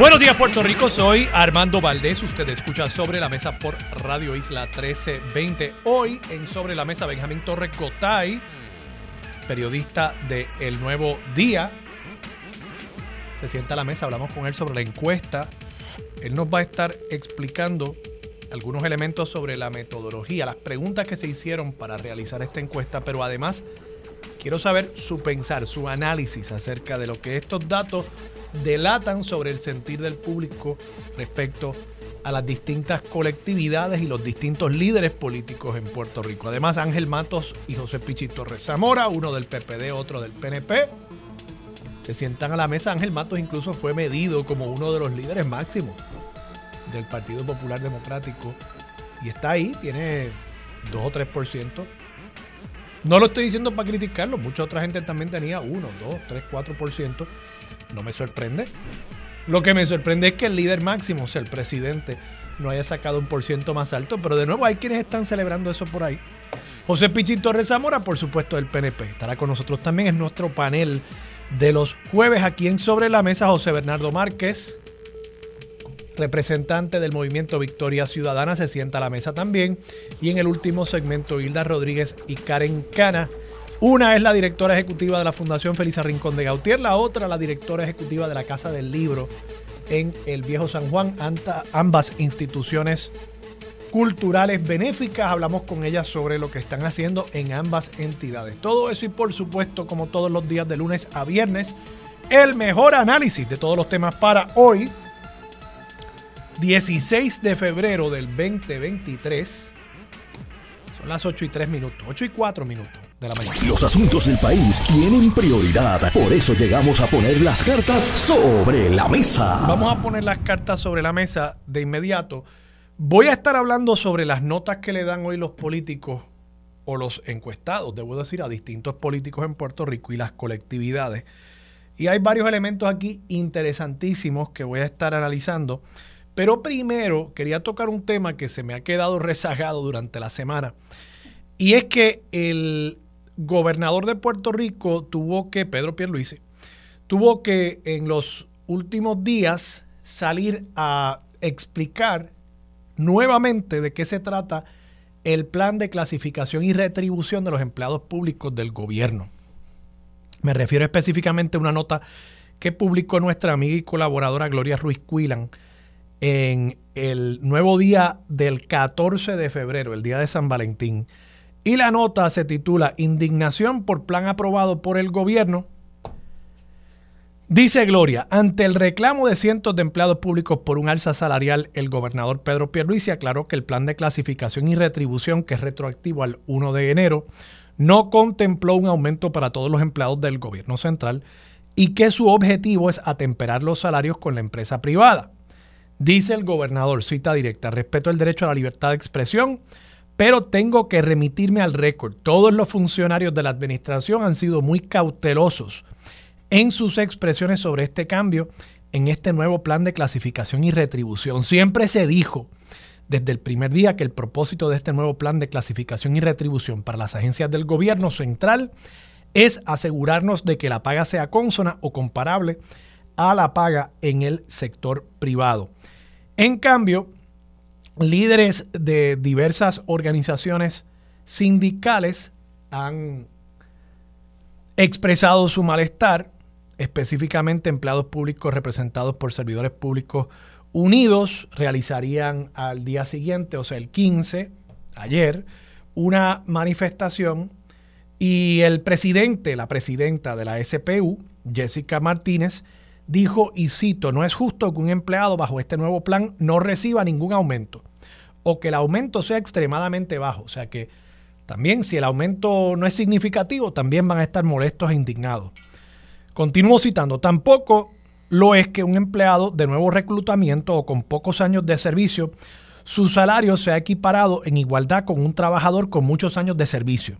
Buenos días Puerto Rico, soy Armando Valdés, usted escucha Sobre la Mesa por Radio Isla 1320. Hoy en Sobre la Mesa Benjamín Torres Gotay, periodista de El Nuevo Día, se sienta a la mesa, hablamos con él sobre la encuesta. Él nos va a estar explicando algunos elementos sobre la metodología, las preguntas que se hicieron para realizar esta encuesta, pero además quiero saber su pensar, su análisis acerca de lo que estos datos delatan sobre el sentir del público respecto a las distintas colectividades y los distintos líderes políticos en Puerto Rico. Además, Ángel Matos y José Pichito Rezamora, uno del PPD, otro del PNP, se sientan a la mesa. Ángel Matos incluso fue medido como uno de los líderes máximos del Partido Popular Democrático y está ahí, tiene 2 o 3%. No lo estoy diciendo para criticarlo, mucha otra gente también tenía 1, 2, 3, 4%. No me sorprende. Lo que me sorprende es que el líder máximo, o sea, el presidente, no haya sacado un por ciento más alto, pero de nuevo hay quienes están celebrando eso por ahí. José Pichín Torres Zamora, por supuesto, del PNP. Estará con nosotros también. Es nuestro panel de los jueves aquí en Sobre la Mesa. José Bernardo Márquez, representante del movimiento Victoria Ciudadana, se sienta a la mesa también. Y en el último segmento, Hilda Rodríguez y Karen Cana una es la directora ejecutiva de la Fundación Felisa Rincón de Gautier, la otra la directora ejecutiva de la Casa del Libro en el Viejo San Juan, ambas instituciones culturales benéficas. Hablamos con ellas sobre lo que están haciendo en ambas entidades. Todo eso y por supuesto, como todos los días de lunes a viernes, el mejor análisis de todos los temas para hoy, 16 de febrero del 2023. Son las 8 y 3 minutos, 8 y 4 minutos. Los asuntos del país tienen prioridad. Por eso llegamos a poner las cartas sobre la mesa. Vamos a poner las cartas sobre la mesa de inmediato. Voy a estar hablando sobre las notas que le dan hoy los políticos o los encuestados, debo decir, a distintos políticos en Puerto Rico y las colectividades. Y hay varios elementos aquí interesantísimos que voy a estar analizando. Pero primero quería tocar un tema que se me ha quedado rezagado durante la semana. Y es que el gobernador de Puerto Rico tuvo que, Pedro Pierluisi, tuvo que en los últimos días salir a explicar nuevamente de qué se trata el plan de clasificación y retribución de los empleados públicos del gobierno. Me refiero específicamente a una nota que publicó nuestra amiga y colaboradora Gloria Ruiz Cuilan en el nuevo día del 14 de febrero, el día de San Valentín. Y la nota se titula Indignación por plan aprobado por el gobierno. Dice Gloria, ante el reclamo de cientos de empleados públicos por un alza salarial, el gobernador Pedro Pierluisi aclaró que el plan de clasificación y retribución, que es retroactivo al 1 de enero, no contempló un aumento para todos los empleados del gobierno central y que su objetivo es atemperar los salarios con la empresa privada. Dice el gobernador, cita directa, respeto el derecho a la libertad de expresión, pero tengo que remitirme al récord. Todos los funcionarios de la administración han sido muy cautelosos en sus expresiones sobre este cambio en este nuevo plan de clasificación y retribución. Siempre se dijo desde el primer día que el propósito de este nuevo plan de clasificación y retribución para las agencias del gobierno central es asegurarnos de que la paga sea consona o comparable a la paga en el sector privado. En cambio, líderes de diversas organizaciones sindicales han expresado su malestar, específicamente empleados públicos representados por servidores públicos unidos realizarían al día siguiente, o sea, el 15, ayer, una manifestación y el presidente, la presidenta de la SPU, Jessica Martínez, dijo, y cito, no es justo que un empleado bajo este nuevo plan no reciba ningún aumento o que el aumento sea extremadamente bajo. O sea que también si el aumento no es significativo, también van a estar molestos e indignados. Continúo citando, tampoco lo es que un empleado de nuevo reclutamiento o con pocos años de servicio su salario se ha equiparado en igualdad con un trabajador con muchos años de servicio.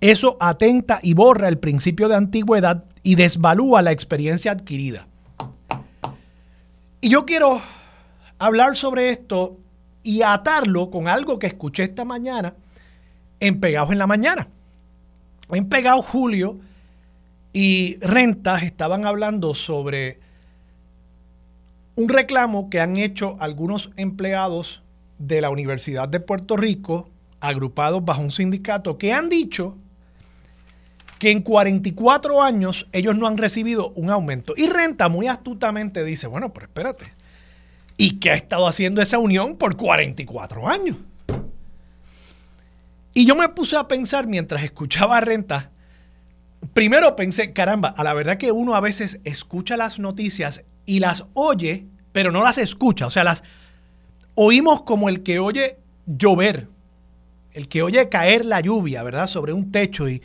Eso atenta y borra el principio de antigüedad y desvalúa la experiencia adquirida. Y yo quiero hablar sobre esto y atarlo con algo que escuché esta mañana en Pegados en la Mañana. En Pegados Julio y Rentas estaban hablando sobre un reclamo que han hecho algunos empleados de la Universidad de Puerto Rico, agrupados bajo un sindicato, que han dicho que en 44 años ellos no han recibido un aumento. Y Renta muy astutamente dice, bueno, pero espérate, ¿y qué ha estado haciendo esa unión por 44 años? Y yo me puse a pensar mientras escuchaba a Renta, primero pensé, caramba, a la verdad que uno a veces escucha las noticias y las oye, pero no las escucha. O sea, las oímos como el que oye llover, el que oye caer la lluvia, ¿verdad? Sobre un techo y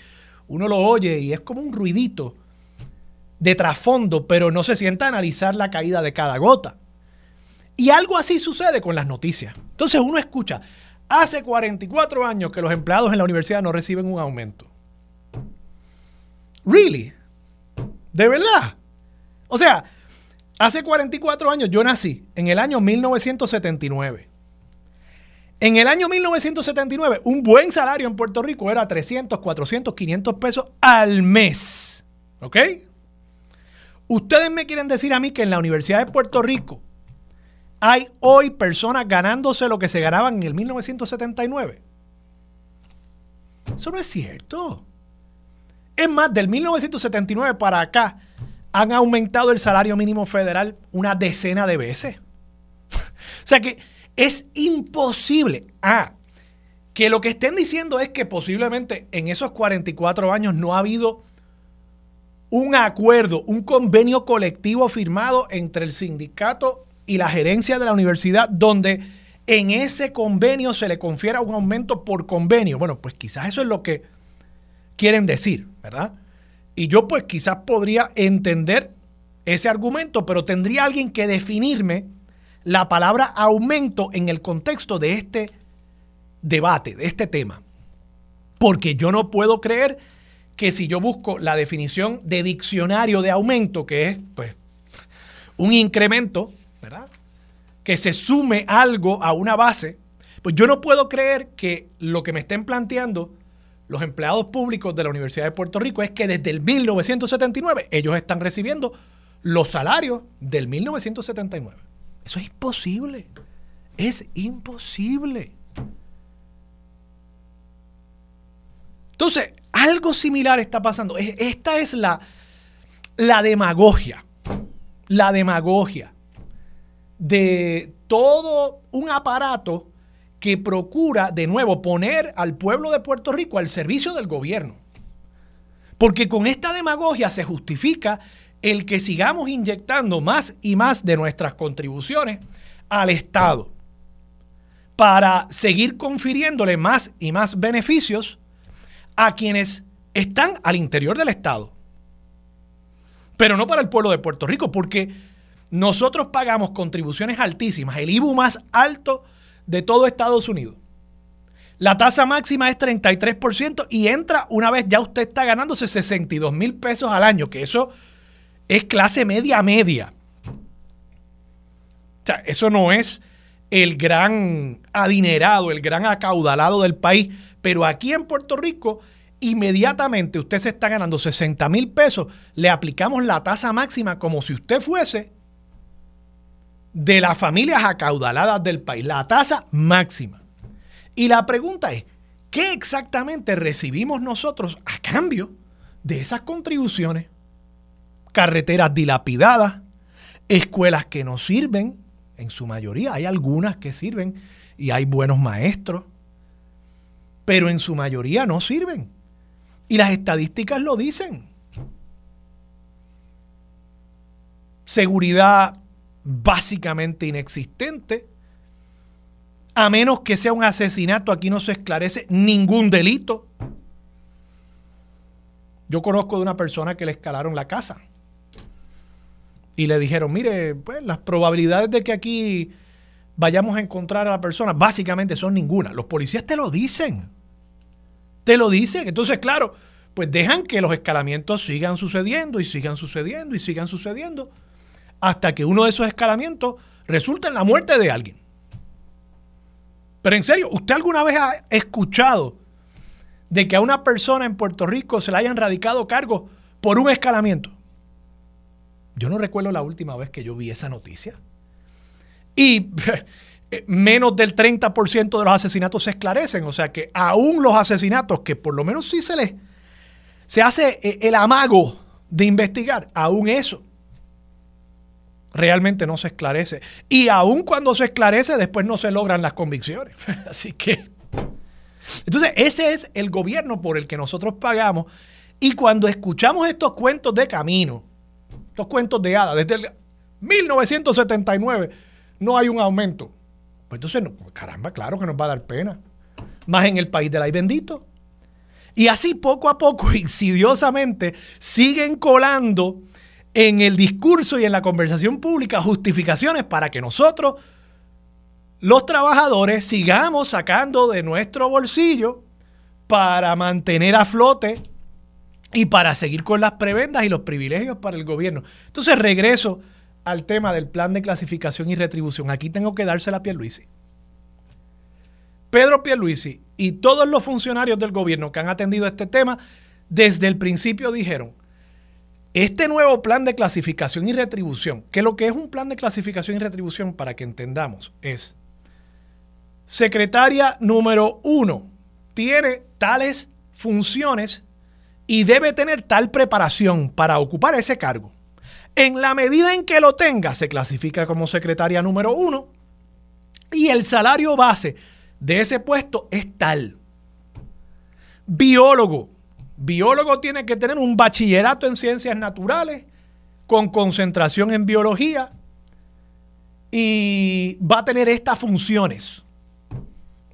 uno lo oye y es como un ruidito de trasfondo, pero no se sienta a analizar la caída de cada gota. Y algo así sucede con las noticias. Entonces uno escucha, hace 44 años que los empleados en la universidad no reciben un aumento. ¿Really? ¿De verdad? O sea, hace 44 años yo nací, en el año 1979. En el año 1979, un buen salario en Puerto Rico era 300, 400, 500 pesos al mes. ¿Ok? Ustedes me quieren decir a mí que en la Universidad de Puerto Rico hay hoy personas ganándose lo que se ganaban en el 1979. Eso no es cierto. Es más, del 1979 para acá han aumentado el salario mínimo federal una decena de veces. o sea que es imposible. Ah, que lo que estén diciendo es que posiblemente en esos 44 años no ha habido un acuerdo, un convenio colectivo firmado entre el sindicato y la gerencia de la universidad donde en ese convenio se le confiera un aumento por convenio. Bueno, pues quizás eso es lo que quieren decir, ¿verdad? Y yo pues quizás podría entender ese argumento, pero tendría alguien que definirme la palabra aumento en el contexto de este debate, de este tema. Porque yo no puedo creer que si yo busco la definición de diccionario de aumento, que es pues un incremento, ¿verdad? Que se sume algo a una base, pues yo no puedo creer que lo que me estén planteando los empleados públicos de la Universidad de Puerto Rico es que desde el 1979 ellos están recibiendo los salarios del 1979. Eso es imposible. Es imposible. Entonces, algo similar está pasando. Esta es la, la demagogia. La demagogia de todo un aparato que procura de nuevo poner al pueblo de Puerto Rico al servicio del gobierno. Porque con esta demagogia se justifica el que sigamos inyectando más y más de nuestras contribuciones al Estado para seguir confiriéndole más y más beneficios a quienes están al interior del Estado. Pero no para el pueblo de Puerto Rico, porque nosotros pagamos contribuciones altísimas, el IBU más alto de todo Estados Unidos. La tasa máxima es 33% y entra una vez ya usted está ganándose 62 mil pesos al año, que eso es clase media media. O sea, eso no es el gran adinerado, el gran acaudalado del país, pero aquí en Puerto Rico, inmediatamente usted se está ganando 60 mil pesos, le aplicamos la tasa máxima como si usted fuese de las familias acaudaladas del país, la tasa máxima. Y la pregunta es, ¿qué exactamente recibimos nosotros a cambio de esas contribuciones? Carreteras dilapidadas, escuelas que no sirven, en su mayoría hay algunas que sirven y hay buenos maestros, pero en su mayoría no sirven. Y las estadísticas lo dicen. Seguridad básicamente inexistente. A menos que sea un asesinato, aquí no se esclarece ningún delito. Yo conozco de una persona que le escalaron la casa y le dijeron, mire, pues las probabilidades de que aquí vayamos a encontrar a la persona, básicamente son ninguna. Los policías te lo dicen. Te lo dicen. Entonces, claro, pues dejan que los escalamientos sigan sucediendo y sigan sucediendo y sigan sucediendo hasta que uno de esos escalamientos resulta en la muerte de alguien. Pero en serio, ¿usted alguna vez ha escuchado de que a una persona en Puerto Rico se le hayan radicado cargos por un escalamiento? Yo no recuerdo la última vez que yo vi esa noticia. Y menos del 30% de los asesinatos se esclarecen. O sea que aún los asesinatos, que por lo menos sí se les se hace eh, el amago de investigar, aún eso realmente no se esclarece. Y aún cuando se esclarece, después no se logran las convicciones. Así que... Entonces, ese es el gobierno por el que nosotros pagamos. Y cuando escuchamos estos cuentos de camino, cuentos de hadas, desde el 1979 no hay un aumento. Pues entonces, caramba, claro que nos va a dar pena. Más en el país del ay bendito. Y así poco a poco, insidiosamente, siguen colando en el discurso y en la conversación pública justificaciones para que nosotros, los trabajadores, sigamos sacando de nuestro bolsillo para mantener a flote y para seguir con las prebendas y los privilegios para el gobierno. Entonces regreso al tema del plan de clasificación y retribución. Aquí tengo que dársela a Pierluisi. Pedro Pierluisi y todos los funcionarios del gobierno que han atendido este tema desde el principio dijeron, este nuevo plan de clasificación y retribución, que lo que es un plan de clasificación y retribución para que entendamos es, secretaria número uno tiene tales funciones y debe tener tal preparación para ocupar ese cargo. En la medida en que lo tenga, se clasifica como secretaria número uno y el salario base de ese puesto es tal. Biólogo, Biólogo tiene que tener un bachillerato en ciencias naturales con concentración en biología y va a tener estas funciones.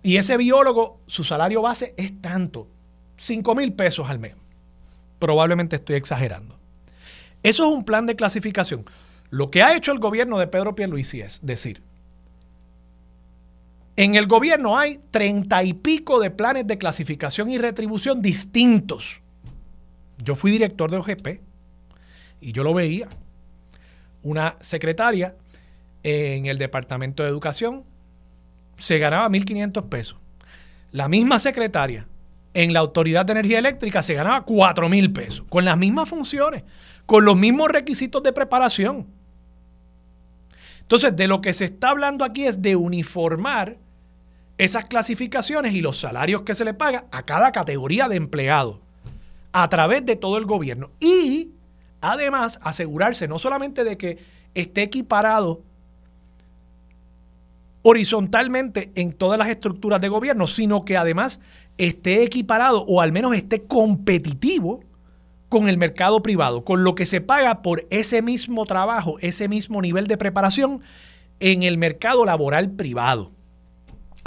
Y ese biólogo, su salario base es tanto, 5 mil pesos al mes. Probablemente estoy exagerando. Eso es un plan de clasificación. Lo que ha hecho el gobierno de Pedro Pierluisi es decir, en el gobierno hay treinta y pico de planes de clasificación y retribución distintos. Yo fui director de OGP y yo lo veía. Una secretaria en el Departamento de Educación se ganaba 1.500 pesos. La misma secretaria en la Autoridad de Energía Eléctrica se ganaba 4.000 pesos, con las mismas funciones, con los mismos requisitos de preparación. Entonces, de lo que se está hablando aquí es de uniformar esas clasificaciones y los salarios que se le paga a cada categoría de empleado a través de todo el gobierno. Y además asegurarse no solamente de que esté equiparado horizontalmente en todas las estructuras de gobierno, sino que además esté equiparado o al menos esté competitivo con el mercado privado, con lo que se paga por ese mismo trabajo, ese mismo nivel de preparación en el mercado laboral privado.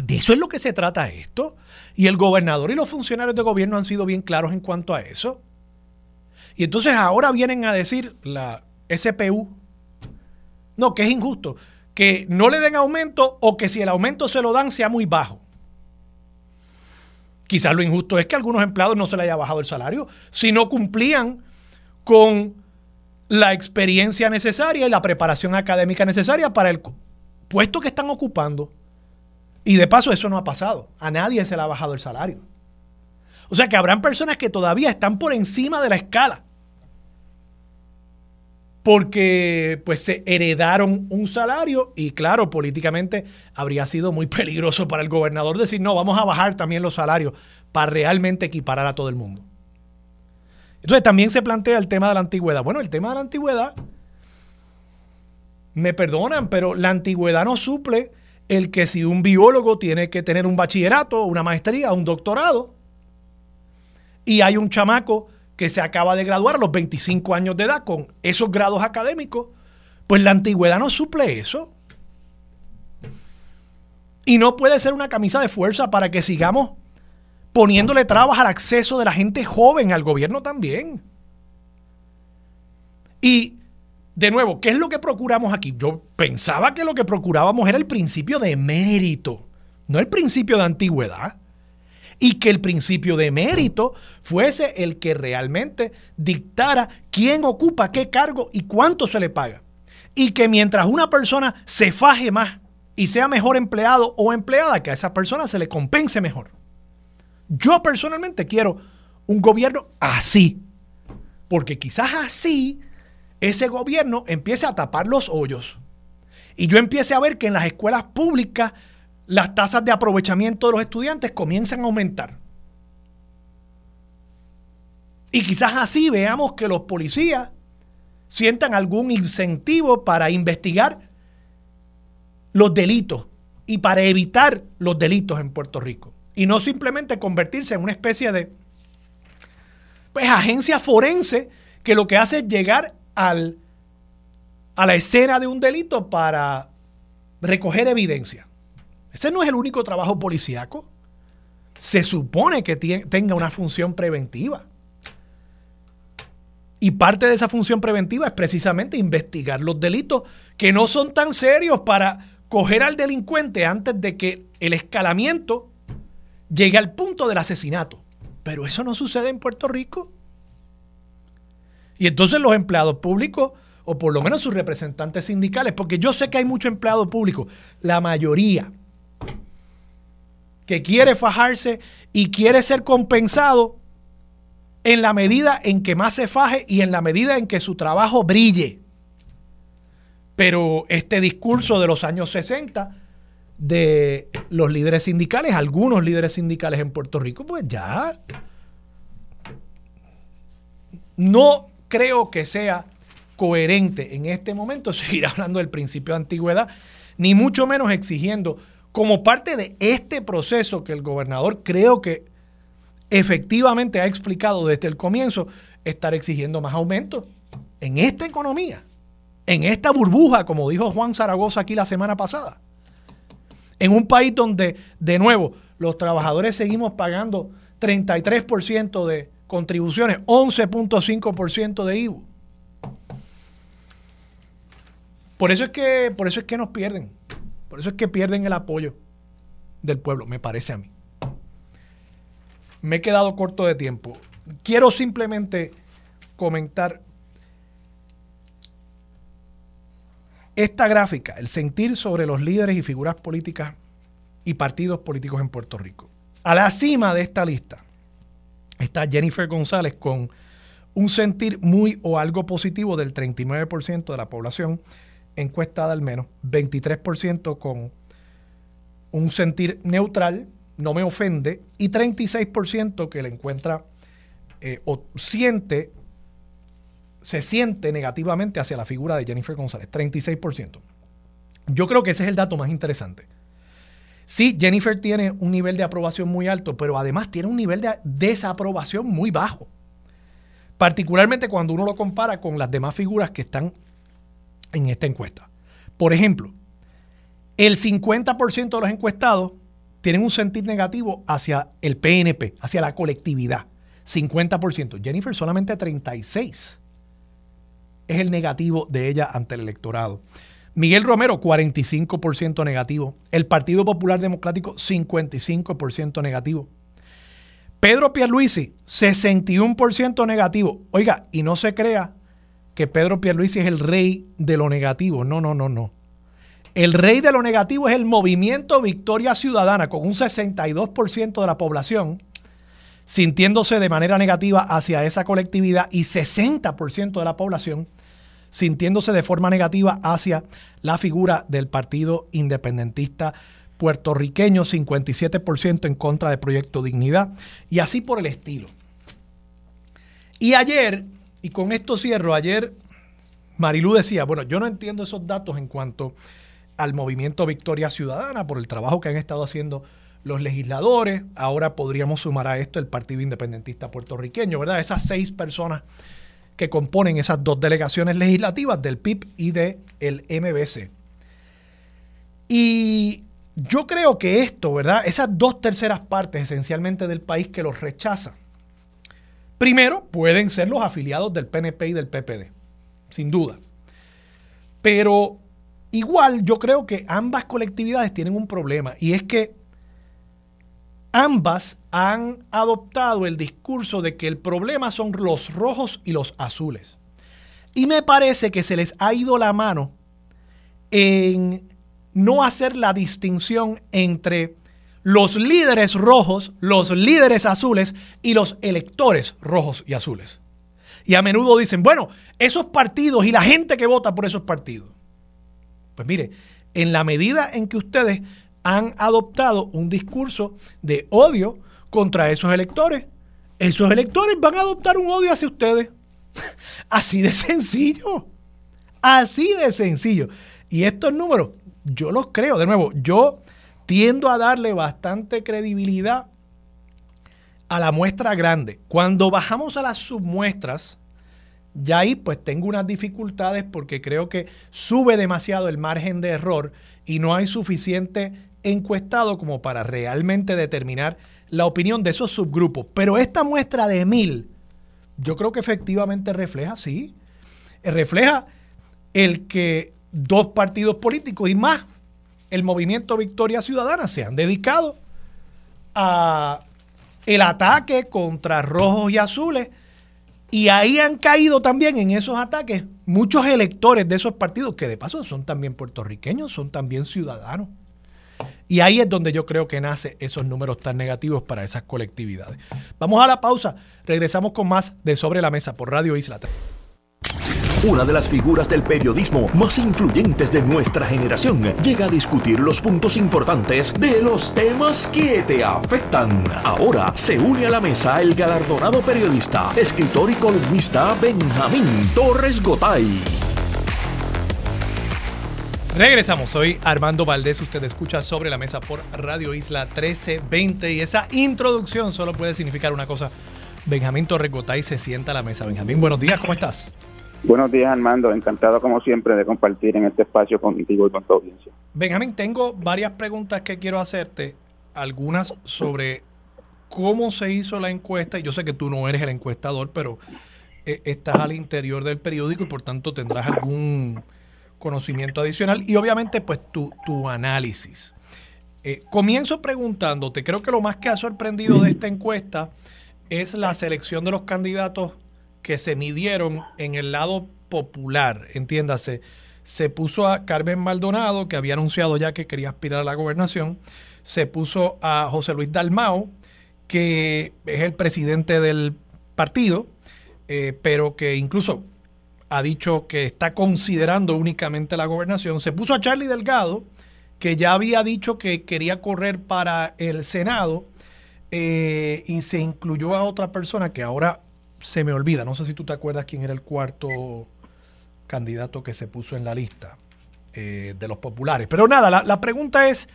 De eso es lo que se trata esto. Y el gobernador y los funcionarios de gobierno han sido bien claros en cuanto a eso. Y entonces ahora vienen a decir la SPU, no, que es injusto, que no le den aumento o que si el aumento se lo dan sea muy bajo. Quizás lo injusto es que a algunos empleados no se le haya bajado el salario si no cumplían con la experiencia necesaria y la preparación académica necesaria para el puesto que están ocupando. Y de paso eso no ha pasado. A nadie se le ha bajado el salario. O sea que habrán personas que todavía están por encima de la escala. Porque pues se heredaron un salario y claro, políticamente habría sido muy peligroso para el gobernador decir, no, vamos a bajar también los salarios para realmente equiparar a todo el mundo. Entonces también se plantea el tema de la antigüedad. Bueno, el tema de la antigüedad, me perdonan, pero la antigüedad no suple el que si un biólogo tiene que tener un bachillerato, una maestría, un doctorado, y hay un chamaco que se acaba de graduar a los 25 años de edad con esos grados académicos, pues la antigüedad no suple eso. Y no puede ser una camisa de fuerza para que sigamos poniéndole trabas al acceso de la gente joven al gobierno también. Y de nuevo, ¿qué es lo que procuramos aquí? Yo pensaba que lo que procurábamos era el principio de mérito, no el principio de antigüedad. Y que el principio de mérito fuese el que realmente dictara quién ocupa qué cargo y cuánto se le paga. Y que mientras una persona se faje más y sea mejor empleado o empleada, que a esa persona se le compense mejor. Yo personalmente quiero un gobierno así. Porque quizás así ese gobierno empiece a tapar los hoyos. Y yo empiece a ver que en las escuelas públicas las tasas de aprovechamiento de los estudiantes comienzan a aumentar. Y quizás así veamos que los policías sientan algún incentivo para investigar los delitos y para evitar los delitos en Puerto Rico. Y no simplemente convertirse en una especie de pues, agencia forense que lo que hace es llegar al, a la escena de un delito para recoger evidencia. Ese no es el único trabajo policíaco. Se supone que tenga una función preventiva. Y parte de esa función preventiva es precisamente investigar los delitos que no son tan serios para coger al delincuente antes de que el escalamiento llegue al punto del asesinato. Pero eso no sucede en Puerto Rico. Y entonces los empleados públicos, o por lo menos sus representantes sindicales, porque yo sé que hay mucho empleado público, la mayoría, que quiere fajarse y quiere ser compensado en la medida en que más se faje y en la medida en que su trabajo brille. Pero este discurso de los años 60 de los líderes sindicales, algunos líderes sindicales en Puerto Rico, pues ya no creo que sea coherente en este momento seguir hablando del principio de antigüedad, ni mucho menos exigiendo como parte de este proceso que el gobernador creo que efectivamente ha explicado desde el comienzo, estar exigiendo más aumentos en esta economía, en esta burbuja, como dijo Juan Zaragoza aquí la semana pasada. En un país donde, de nuevo, los trabajadores seguimos pagando 33% de contribuciones, 11.5% de IVU. Por eso, es que, por eso es que nos pierden. Por eso es que pierden el apoyo del pueblo, me parece a mí. Me he quedado corto de tiempo. Quiero simplemente comentar esta gráfica, el sentir sobre los líderes y figuras políticas y partidos políticos en Puerto Rico. A la cima de esta lista está Jennifer González con un sentir muy o algo positivo del 39% de la población encuestada al menos, 23% con un sentir neutral, no me ofende, y 36% que le encuentra eh, o siente, se siente negativamente hacia la figura de Jennifer González, 36%. Yo creo que ese es el dato más interesante. Sí, Jennifer tiene un nivel de aprobación muy alto, pero además tiene un nivel de desaprobación muy bajo. Particularmente cuando uno lo compara con las demás figuras que están en esta encuesta. Por ejemplo, el 50% de los encuestados tienen un sentir negativo hacia el PNP, hacia la colectividad. 50%. Jennifer solamente 36% es el negativo de ella ante el electorado. Miguel Romero, 45% negativo. El Partido Popular Democrático, 55% negativo. Pedro Pierluisi, 61% negativo. Oiga, y no se crea que Pedro Pierluisi es el rey de lo negativo. No, no, no, no. El rey de lo negativo es el movimiento Victoria Ciudadana, con un 62% de la población sintiéndose de manera negativa hacia esa colectividad y 60% de la población sintiéndose de forma negativa hacia la figura del Partido Independentista puertorriqueño, 57% en contra de Proyecto Dignidad y así por el estilo. Y ayer, y con esto cierro, ayer Marilú decía, bueno, yo no entiendo esos datos en cuanto al movimiento Victoria Ciudadana por el trabajo que han estado haciendo los legisladores. Ahora podríamos sumar a esto el Partido Independentista puertorriqueño, ¿verdad? Esas seis personas que componen esas dos delegaciones legislativas del PIB y del el MBC. Y yo creo que esto, ¿verdad? Esas dos terceras partes esencialmente del país que los rechazan, primero pueden ser los afiliados del PNP y del PPD, sin duda. Pero igual yo creo que ambas colectividades tienen un problema y es que ambas han adoptado el discurso de que el problema son los rojos y los azules. Y me parece que se les ha ido la mano en no hacer la distinción entre los líderes rojos, los líderes azules y los electores rojos y azules. Y a menudo dicen, bueno, esos partidos y la gente que vota por esos partidos. Pues mire, en la medida en que ustedes han adoptado un discurso de odio contra esos electores, esos electores van a adoptar un odio hacia ustedes. Así de sencillo. Así de sencillo. Y estos números, yo los creo. De nuevo, yo tiendo a darle bastante credibilidad a la muestra grande. Cuando bajamos a las submuestras, ya ahí pues tengo unas dificultades porque creo que sube demasiado el margen de error y no hay suficiente encuestado como para realmente determinar la opinión de esos subgrupos. Pero esta muestra de mil, yo creo que efectivamente refleja, sí, refleja el que dos partidos políticos y más el movimiento Victoria Ciudadana se han dedicado a el ataque contra rojos y azules y ahí han caído también en esos ataques muchos electores de esos partidos que de paso son también puertorriqueños, son también ciudadanos. Y ahí es donde yo creo que nace esos números tan negativos para esas colectividades. Vamos a la pausa, regresamos con más de Sobre la Mesa por Radio Isla 3. Una de las figuras del periodismo más influyentes de nuestra generación llega a discutir los puntos importantes de los temas que te afectan. Ahora se une a la mesa el galardonado periodista, escritor y columnista Benjamín Torres Gotay. Regresamos, soy Armando Valdés, usted escucha sobre la mesa por Radio Isla 1320 y esa introducción solo puede significar una cosa. Benjamín Torres Gotay se sienta a la mesa. Benjamín, buenos días, ¿cómo estás? Buenos días, Armando. Encantado, como siempre, de compartir en este espacio contigo y con tu audiencia. Benjamín, tengo varias preguntas que quiero hacerte. Algunas sobre cómo se hizo la encuesta. Yo sé que tú no eres el encuestador, pero eh, estás al interior del periódico y por tanto tendrás algún conocimiento adicional. Y obviamente, pues tu, tu análisis. Eh, comienzo preguntándote, creo que lo más que ha sorprendido de esta encuesta es la selección de los candidatos que se midieron en el lado popular, entiéndase. Se puso a Carmen Maldonado, que había anunciado ya que quería aspirar a la gobernación. Se puso a José Luis Dalmao, que es el presidente del partido, eh, pero que incluso ha dicho que está considerando únicamente la gobernación. Se puso a Charlie Delgado, que ya había dicho que quería correr para el Senado, eh, y se incluyó a otra persona que ahora se me olvida, no sé si tú te acuerdas quién era el cuarto candidato que se puso en la lista eh, de los populares. Pero nada, la, pregunta es,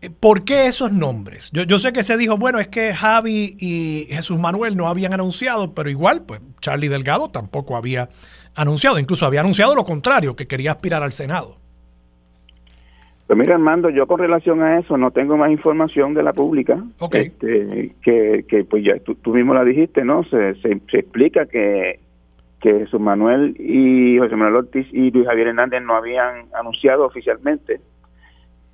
eh, ¿por qué esos nombres? Yo, yo, sé que se dijo, bueno, es que Javi y Jesús Manuel no habían anunciado, pero igual, pues Charlie Delgado tampoco había anunciado, incluso había anunciado lo contrario, que quería aspirar al Senado. Pues mira, Armando, yo con relación a eso no tengo más información de la pública. Este, que, que pues ya tú, mismo la dijiste, ¿no? Se, se, explica que, que Jesús Manuel y José Manuel Ortiz y Luis Javier Hernández no habían anunciado oficialmente.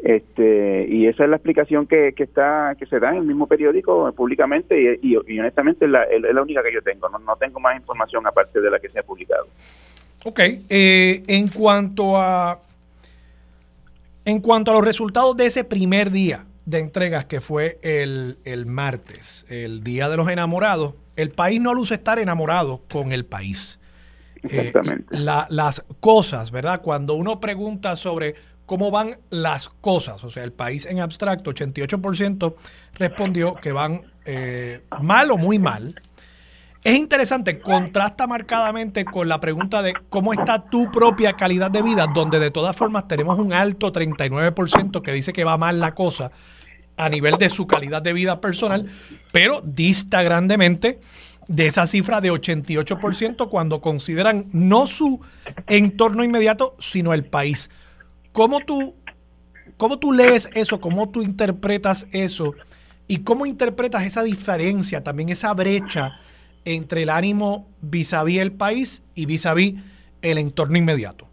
Este, y esa es la explicación que, que está que se da en el mismo periódico públicamente y, y, honestamente es la, es la, única que yo tengo. No, no tengo más información aparte de la que se ha publicado. Ok. Eh, en cuanto a en cuanto a los resultados de ese primer día de entregas, que fue el, martes, el Día de los Enamorados, el país no luce estar enamorado con el país. Eh, Exactamente. las cosas, ¿verdad? Cuando uno pregunta sobre cómo van las cosas, o sea, el país en abstracto, 88% respondió que van eh, mal o muy mal. Es interesante, contrasta marcadamente con la pregunta de cómo está tu propia calidad de vida, donde de todas formas tenemos un alto 39% que dice que va mal la cosa a nivel de su calidad de vida personal, pero dista grandemente de esa cifra de 88% cuando consideran no su entorno inmediato, sino el país. ¿Cómo tú, cómo tú lees eso? ¿Cómo tú interpretas eso? ¿Y cómo interpretas esa diferencia, también esa brecha? Entre el ánimo vis a vis el país y vis a vis el entorno inmediato?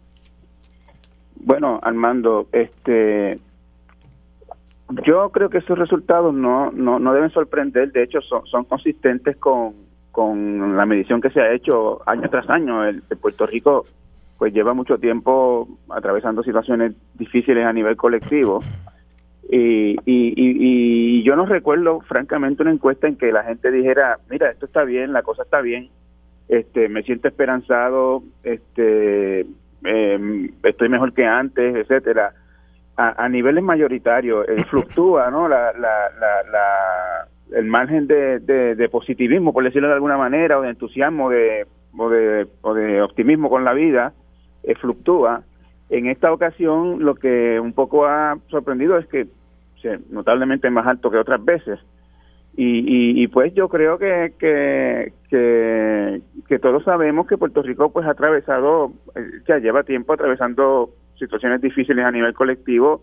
Bueno, Armando, este, yo creo que esos resultados no, no, no deben sorprender, de hecho son, son consistentes con, con la medición que se ha hecho año tras año. El, Puerto Rico pues lleva mucho tiempo atravesando situaciones difíciles a nivel colectivo. Y, y, y, yo no recuerdo, francamente, una encuesta en que la gente dijera, mira, esto está bien, la cosa está bien, este, me siento esperanzado, este, em, estoy mejor que antes, etcétera. A, niveles mayoritarios eh, fluctúa, ¿no? La, la, la, el margen de, de, positivismo, por decirlo de alguna manera, o de entusiasmo, de, o, de, o de optimismo con la vida, eh, fluctúa. En esta ocasión, lo que un poco ha sorprendido es que notablemente más alto que otras veces. Y, y, pues yo creo que, que, que, todos sabemos que Puerto Rico pues ha atravesado, eh, ya lleva tiempo atravesando situaciones difíciles a nivel colectivo,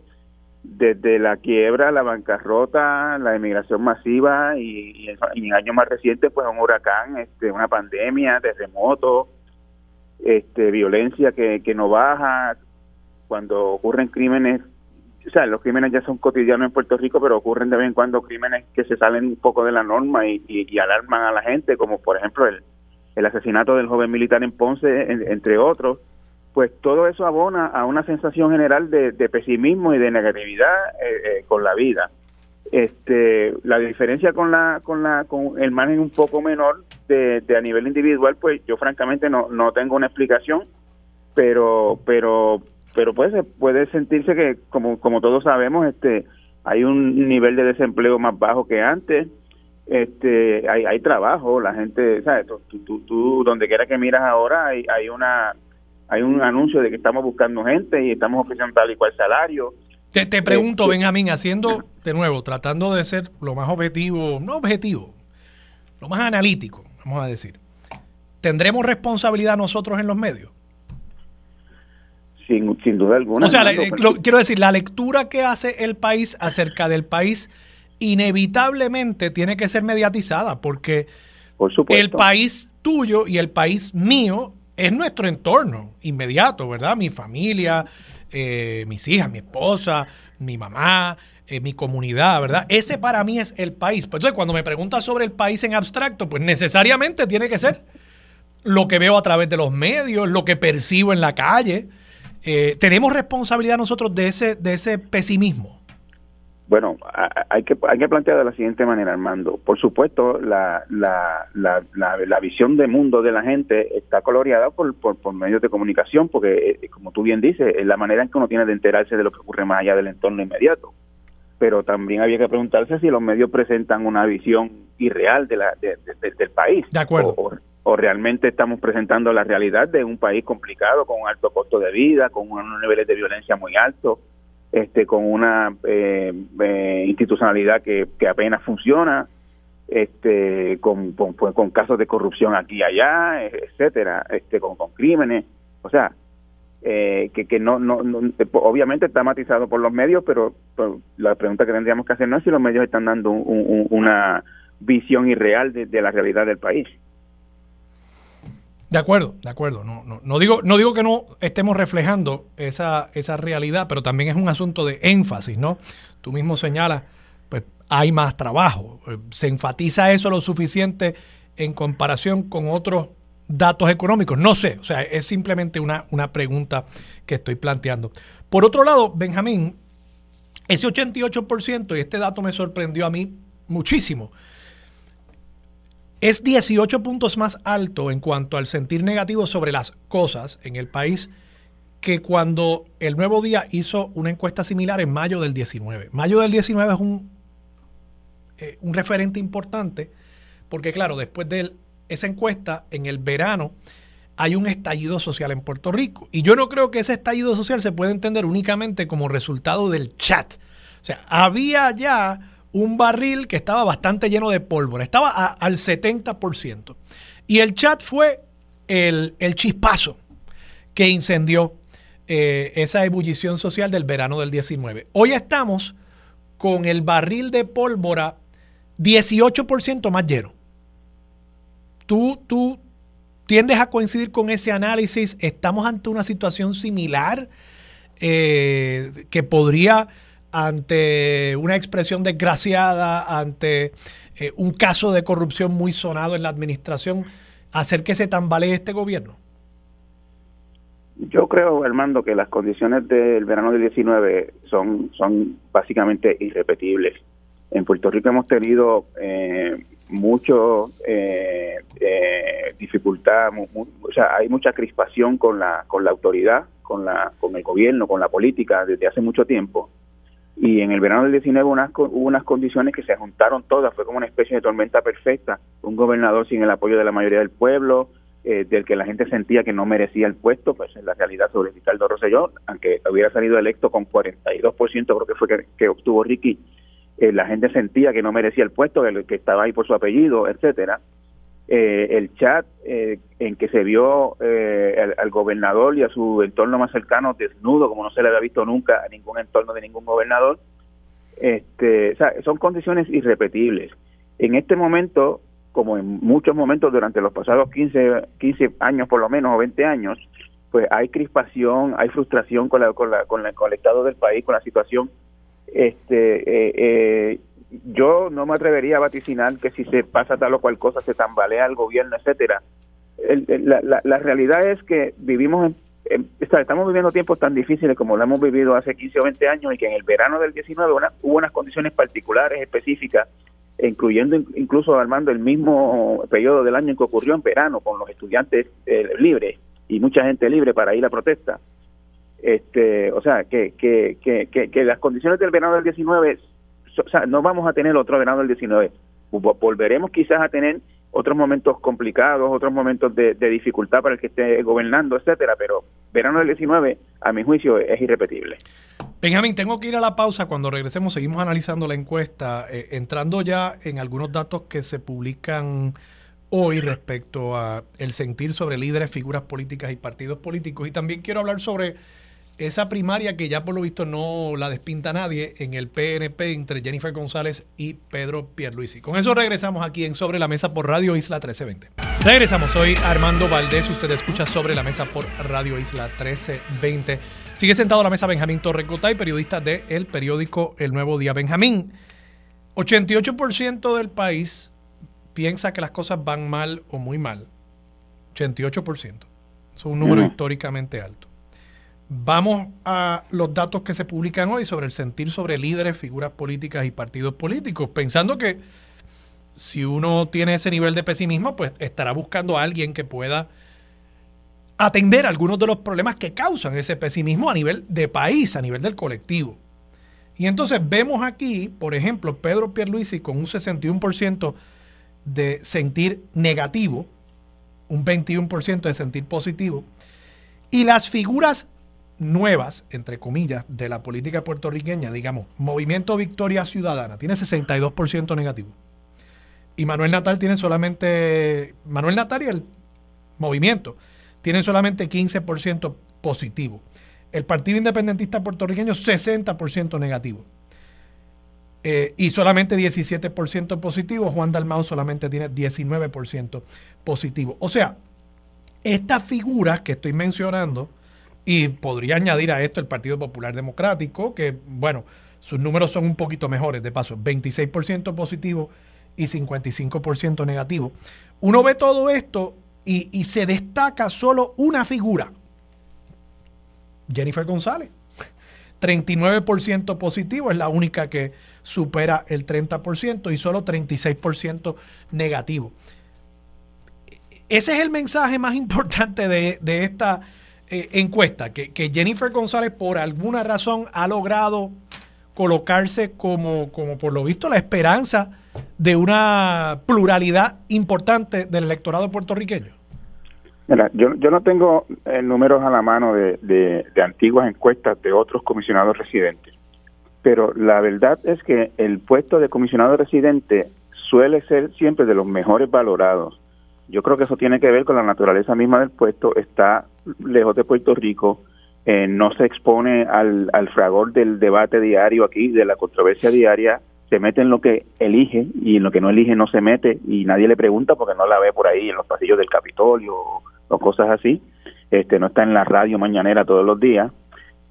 desde la quiebra, la bancarrota, la emigración masiva y, en años más recientes pues un huracán, este, una pandemia, terremoto, este, violencia que, que no baja, cuando ocurren crímenes o sea, los crímenes ya son cotidianos en Puerto Rico, pero ocurren de vez en cuando crímenes que se salen un poco de la norma y, y, alarman a la gente, como por ejemplo el, el asesinato del joven militar en Ponce, entre otros, pues todo eso abona a una sensación general de, pesimismo y de negatividad eh, eh, con la vida. Este, la diferencia con la con la con el margen un poco menor de, de a nivel individual, pues yo francamente no no tengo una explicación, pero pero pero puede, puede sentirse que, como, como todos sabemos, este hay un nivel de desempleo más bajo que antes, este hay, hay trabajo, la gente, ¿sabes? Tú, tú, donde quiera que miras ahora hay, hay una hay un anuncio de que estamos buscando gente y estamos ofreciendo tal y cual salario. Te, te pregunto, este, Benjamín, haciendo de nuevo, tratando de ser lo más objetivo, no objetivo, lo más analítico, vamos a decir. ¿Tendremos responsabilidad nosotros en los medios? Sin, duda alguna. O sea, quiero decir, la lectura que hace el país acerca del país inevitablemente tiene que ser mediatizada porque el país tuyo y el país mío es nuestro entorno inmediato, ¿verdad? Mi familia, eh, mis hijas, mi esposa, mi mamá, eh, mi comunidad, ¿verdad? Ese para mí es el país. Pues, entonces, cuando me preguntas sobre el país en abstracto, pues necesariamente tiene que ser lo que veo a través de los medios, lo que percibo en la calle. Eh, ¿Tenemos responsabilidad nosotros de ese, de ese pesimismo? Bueno, hay que, hay que plantear de la siguiente manera, Armando. Por supuesto, la, la, la, la, visión de mundo de la gente está coloreada por, por, medios de comunicación, porque, eh, como tú bien dices, es la manera en que uno tiene de enterarse de lo que ocurre más allá del entorno inmediato. Pero también había que preguntarse si los medios presentan una visión irreal de la, del país. De acuerdo o realmente estamos presentando la realidad de un país complicado, con un alto costo de vida, con unos niveles de violencia muy altos, este, con una eh, eh, institucionalidad que, apenas funciona, este, con, pues, con, casos de corrupción aquí y allá, etcétera, este, con, crímenes, o sea, eh, que, que no, no, obviamente está matizado por los medios, pero, la pregunta que tendríamos que hacer no es si los medios están dando una visión irreal de la realidad del país. De acuerdo, de acuerdo. No, no, no, digo, no digo que no estemos reflejando esa, esa realidad, pero también es un asunto de énfasis, ¿no? Tú mismo señalas, pues hay más trabajo. Se enfatiza eso lo suficiente en comparación con otros datos económicos. No sé, o sea, es simplemente una, una pregunta que estoy planteando. Por otro lado, Benjamín, ese 88%, y este dato me sorprendió a mí muchísimo, es 18 puntos más alto en cuanto al sentir negativo sobre las cosas en el país que cuando el Nuevo Día hizo una encuesta similar en mayo del 19. Mayo del 19 es un, eh, un referente importante porque, claro, después de esa encuesta, en el verano, hay un estallido social en Puerto Rico. Y yo no creo que ese estallido social se pueda entender únicamente como resultado del chat. O sea, había ya un barril que estaba bastante lleno de pólvora, estaba al 70%. Y el chat fue el, chispazo que incendió eh, esa ebullición social del verano del 19. Hoy estamos con el barril de pólvora 18% más lleno. Tú, tú tiendes a coincidir con ese análisis. Estamos ante una situación similar eh, que podría, ante una expresión desgraciada, ante eh, un caso de corrupción muy sonado en la administración, hacer que se tambalee este gobierno? Yo creo, Armando, que las condiciones del verano del 19 son, son básicamente irrepetibles. En Puerto Rico hemos tenido eh, mucho eh, eh, dificultad, o sea, hay mucha crispación con la con la autoridad, con la con el gobierno, con la política desde hace mucho tiempo. Y en el verano del 19 unas, hubo unas condiciones que se juntaron todas, fue como una especie de tormenta perfecta. Un gobernador sin el apoyo de la mayoría del pueblo, eh, del que la gente sentía que no merecía el puesto, pues en la realidad sobre Ricardo Rosselló, aunque hubiera salido electo con 42%, creo que fue que obtuvo Ricky, eh, la gente sentía que no merecía el puesto, que, que estaba ahí por su apellido, etcétera. Eh, el chat eh, en que se vio al, gobernador y a su entorno más cercano desnudo, como no se le había visto nunca a ningún entorno de ningún gobernador, este, son condiciones irrepetibles. En este momento, como en muchos momentos durante los pasados 15, 15 años por lo menos, o 20 años, pues hay crispación, hay frustración con, la, con, la, con, con el estado del país, con la situación este, eh, eh, yo no me atrevería a vaticinar que si se pasa tal o cual cosa se tambalea el gobierno, etcétera. la, la, realidad es que vivimos en, estamos viviendo tiempos tan difíciles como lo hemos vivido hace 15 o 20 años y que en el verano del 19 hubo unas condiciones particulares, específicas, incluyendo incluso armando el mismo periodo del año en que ocurrió en verano con los estudiantes eh, libres y mucha gente libre para ir a protesta este o sea que, que, que, que, las condiciones del verano del 19 o sea no vamos a tener otro verano del 19 volveremos quizás a tener otros momentos complicados otros momentos de, dificultad para el que esté gobernando etcétera pero verano del 19 a mi juicio es irrepetible Benjamín, tengo que ir a la pausa. Cuando regresemos, seguimos analizando la encuesta, eh, entrando ya en algunos datos que se publican hoy respecto a el sentir sobre líderes, figuras políticas y partidos políticos. Y también quiero hablar sobre esa primaria que ya por lo visto no la despinta nadie en el PNP entre Jennifer González y Pedro Pierluisi. Con eso regresamos aquí en Sobre la Mesa por Radio Isla 1320. Regresamos, soy Armando Valdés, usted escucha Sobre la Mesa por Radio Isla 1320. Sigue sentado a la mesa Benjamín Torres Gotay, periodista del el periódico El Nuevo Día. Benjamín, 88% del país piensa que las cosas van mal o muy mal. 88%. Es un número históricamente alto. Vamos a los datos que se publican hoy sobre el sentir sobre líderes, figuras políticas y partidos políticos, pensando que si uno tiene ese nivel de pesimismo, pues estará buscando a alguien que pueda atender algunos de los problemas que causan ese pesimismo a nivel de país, a nivel del colectivo. Y entonces vemos aquí, por ejemplo, Pedro Pierluisi con un 61% de sentir negativo, un 21% de sentir positivo, y las figuras nuevas, entre comillas, de la política puertorriqueña, digamos, Movimiento Victoria Ciudadana, tiene 62% negativo. Y Manuel Natal tiene solamente, Manuel Natal y el movimiento tienen solamente 15% positivo. El Partido Independentista Puertorriqueño, 60% negativo. Eh, y solamente 17% positivo. Juan Dalmau solamente tiene 19% positivo. O sea, estas figuras que estoy mencionando, y podría añadir a esto el Partido Popular Democrático, que, bueno, sus números son un poquito mejores, de paso, 26% positivo y 55% negativo. Uno ve todo esto y, y se destaca solo una figura, Jennifer González. 39% positivo, es la única que supera el 30% y solo 36% negativo. Ese es el mensaje más importante de, de esta eh, encuesta, que, Jennifer González por alguna razón ha logrado colocarse como, como por lo visto la esperanza de una pluralidad importante del electorado puertorriqueño? Mira, yo, yo no tengo eh, números a la mano de, de, antiguas encuestas de otros comisionados residentes, pero la verdad es que el puesto de comisionado residente suele ser siempre de los mejores valorados. Yo creo que eso tiene que ver con la naturaleza misma del puesto, está lejos de Puerto Rico, eh, no se expone al, fragor del debate diario aquí, de la controversia diaria, se mete en lo que elige y en lo que no elige no se mete y nadie le pregunta porque no la ve por ahí en los pasillos del Capitolio o, cosas así, este no está en la radio mañanera todos los días.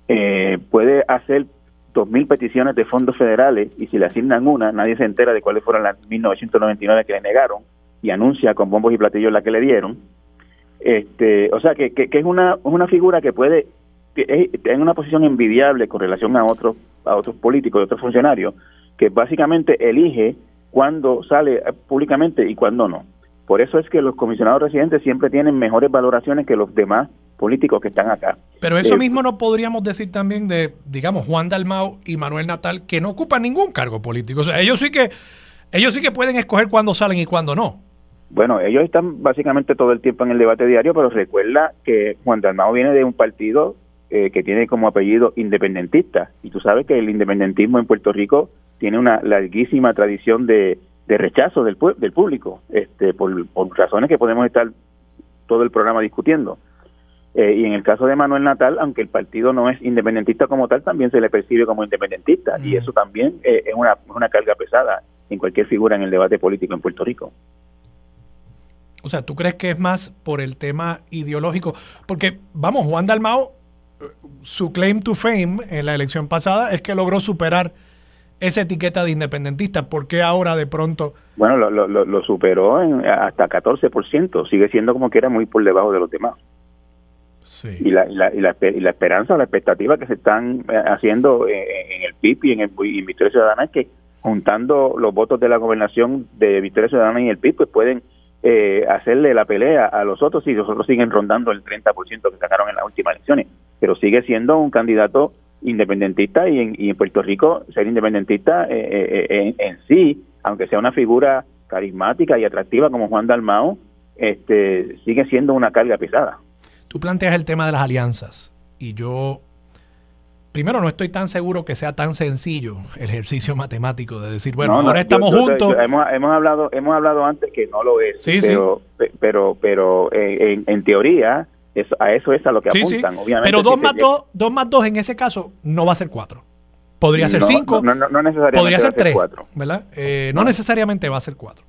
Eh, puede hacer 2.000 peticiones de fondos federales y si le asignan una, nadie se entera de cuáles fueron las 1999 que le negaron y anuncia con bombos y platillos la que le dieron. Este, o sea, que, que, es una, una figura que puede, en una posición envidiable con relación a otros, a otros políticos y otros funcionarios, que básicamente elige cuándo sale públicamente y cuándo no. Por eso es que los comisionados residentes siempre tienen mejores valoraciones que los demás políticos que están acá. Pero eso eh, mismo no podríamos decir también de, digamos, Juan Dalmau y Manuel Natal, que no ocupan ningún cargo político. O sea, ellos sí que, ellos sí que pueden escoger cuándo salen y cuándo no. Bueno, ellos están básicamente todo el tiempo en el debate diario, pero recuerda que Juan Dalmau viene de un partido eh, que tiene como apellido independentista. Y tú sabes que el independentismo en Puerto Rico tiene una larguísima tradición de, de rechazo del, del público, este, por, razones que podemos estar todo el programa discutiendo. Eh, y en el caso de Manuel Natal, aunque el partido no es independentista como tal, también se le percibe como independentista. Y eso también eh, es una, una carga pesada en cualquier figura en el debate político en Puerto Rico. O sea, ¿tú crees que es más por el tema ideológico? Porque, vamos, Juan Dalmao, eh, su claim to fame en la elección pasada es que logró superar esa etiqueta de independentista? ¿Por qué ahora de pronto? Bueno, lo, lo, lo superó en hasta 14%, sigue siendo como que era muy por debajo de los demás. Sí. Y, la, y, la, y, la, y la esperanza, la expectativa que se están eh, haciendo en, el PIB y en, el, Victoria Ciudadana es que juntando los votos de la gobernación de Victoria Ciudadana y el PIB, pues pueden eh, hacerle la pelea a los otros y los otros siguen rondando el 30% que sacaron en las últimas elecciones. Pero sigue siendo un candidato independentista y en, Puerto Rico ser independentista eh, eh, eh, en, sí, aunque sea una figura carismática y atractiva como Juan Dalmao, este, sigue siendo una carga pesada. Tú planteas el tema de las alianzas y yo, primero no estoy tan seguro que sea tan sencillo el ejercicio matemático de decir, bueno, ahora estamos juntos. hemos, hemos, hablado, hemos hablado antes que no lo es, pero, pero, pero en teoría a eso es a lo que apuntan, obviamente. Pero 2 más 2, 2 más 2 en ese caso no va a ser 4. Podría ser 5. No, no, no, necesariamente podría ser 3. ¿verdad? Eh, no, necesariamente va a ser 4.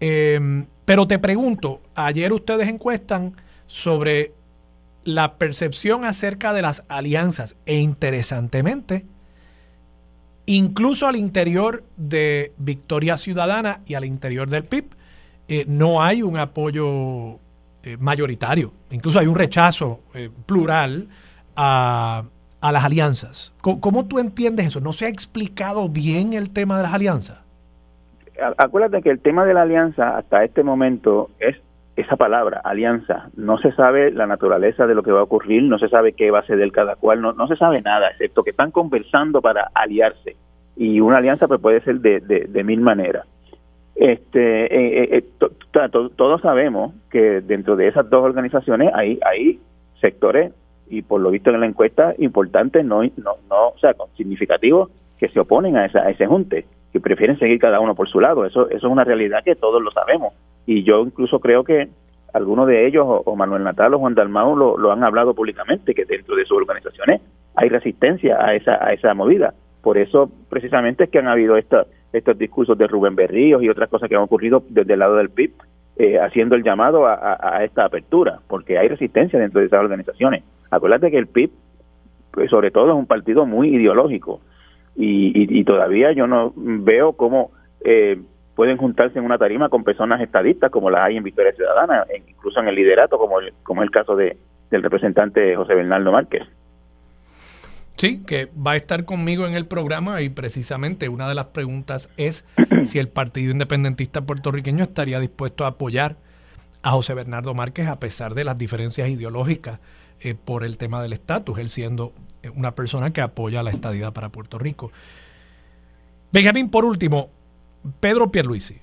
Eh, pero te pregunto, ayer ustedes encuestan sobre la percepción acerca de las alianzas e interesantemente, incluso al interior de Victoria Ciudadana y al interior del PIB, eh, no hay un apoyo eh, mayoritario. Incluso hay un rechazo eh, plural a, las alianzas. ¿Cómo, tú entiendes eso? ¿No se ha explicado bien el tema de las alianzas? Acuérdate que el tema de la alianza hasta este momento es esa palabra, alianza. No se sabe la naturaleza de lo que va a ocurrir, no se sabe qué va a ser del cada cual, no, no se sabe nada, excepto que están conversando para aliarse. Y una alianza pues, puede ser de, de mil maneras. Este, eh, eh, eh todos sabemos que dentro de esas dos organizaciones hay, hay sectores y por lo visto en la encuesta importantes, no, no, no, o sea, significativos que se oponen a, esa, a ese junte, que prefieren seguir cada uno por su lado. Eso, eso es una realidad que todos lo sabemos. Y yo incluso creo que algunos de ellos, o, Manuel Natal o Juan Dalmau, lo, han hablado públicamente, que dentro de sus organizaciones hay resistencia a esa, a esa movida. Por eso, precisamente, es que han habido esta, estos discursos de Rubén Berríos y otras cosas que han ocurrido desde el lado del PIB, eh, haciendo el llamado a, esta apertura, porque hay resistencia dentro de esas organizaciones. Acuérdate que el PIB, pues, sobre todo, es un partido muy ideológico y, todavía yo no veo cómo eh, pueden juntarse en una tarima con personas estadistas como las hay en Victoria Ciudadana, incluso en el liderato, como, como es el caso de, del representante José Bernardo Márquez. Sí, que va a estar conmigo en el programa y precisamente una de las preguntas es si el Partido Independentista puertorriqueño estaría dispuesto a apoyar a José Bernardo Márquez a pesar de las diferencias ideológicas eh, por el tema del estatus, él siendo eh, una persona que apoya la estadidad para Puerto Rico. Benjamín, por último, Pedro Pierluisi,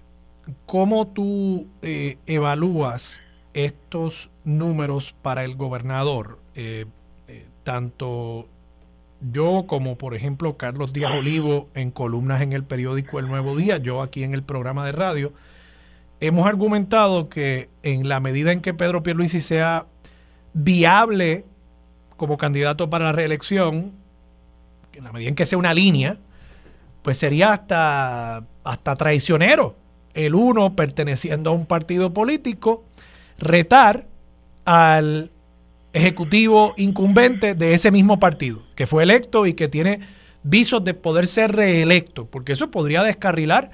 ¿cómo tú eh, evalúas estos números para el gobernador? tanto yo como por ejemplo Carlos Díaz Olivo en columnas en el periódico El Nuevo Día, yo aquí en el programa de radio, hemos argumentado que en la medida en que Pedro Pierluisi sea viable como candidato para la reelección, en la medida en que sea una línea, pues sería hasta, hasta traicionero el uno perteneciendo a un partido político retar al ejecutivo incumbente de ese mismo partido, que fue electo y que tiene visos de poder ser reelecto, porque eso podría descarrilar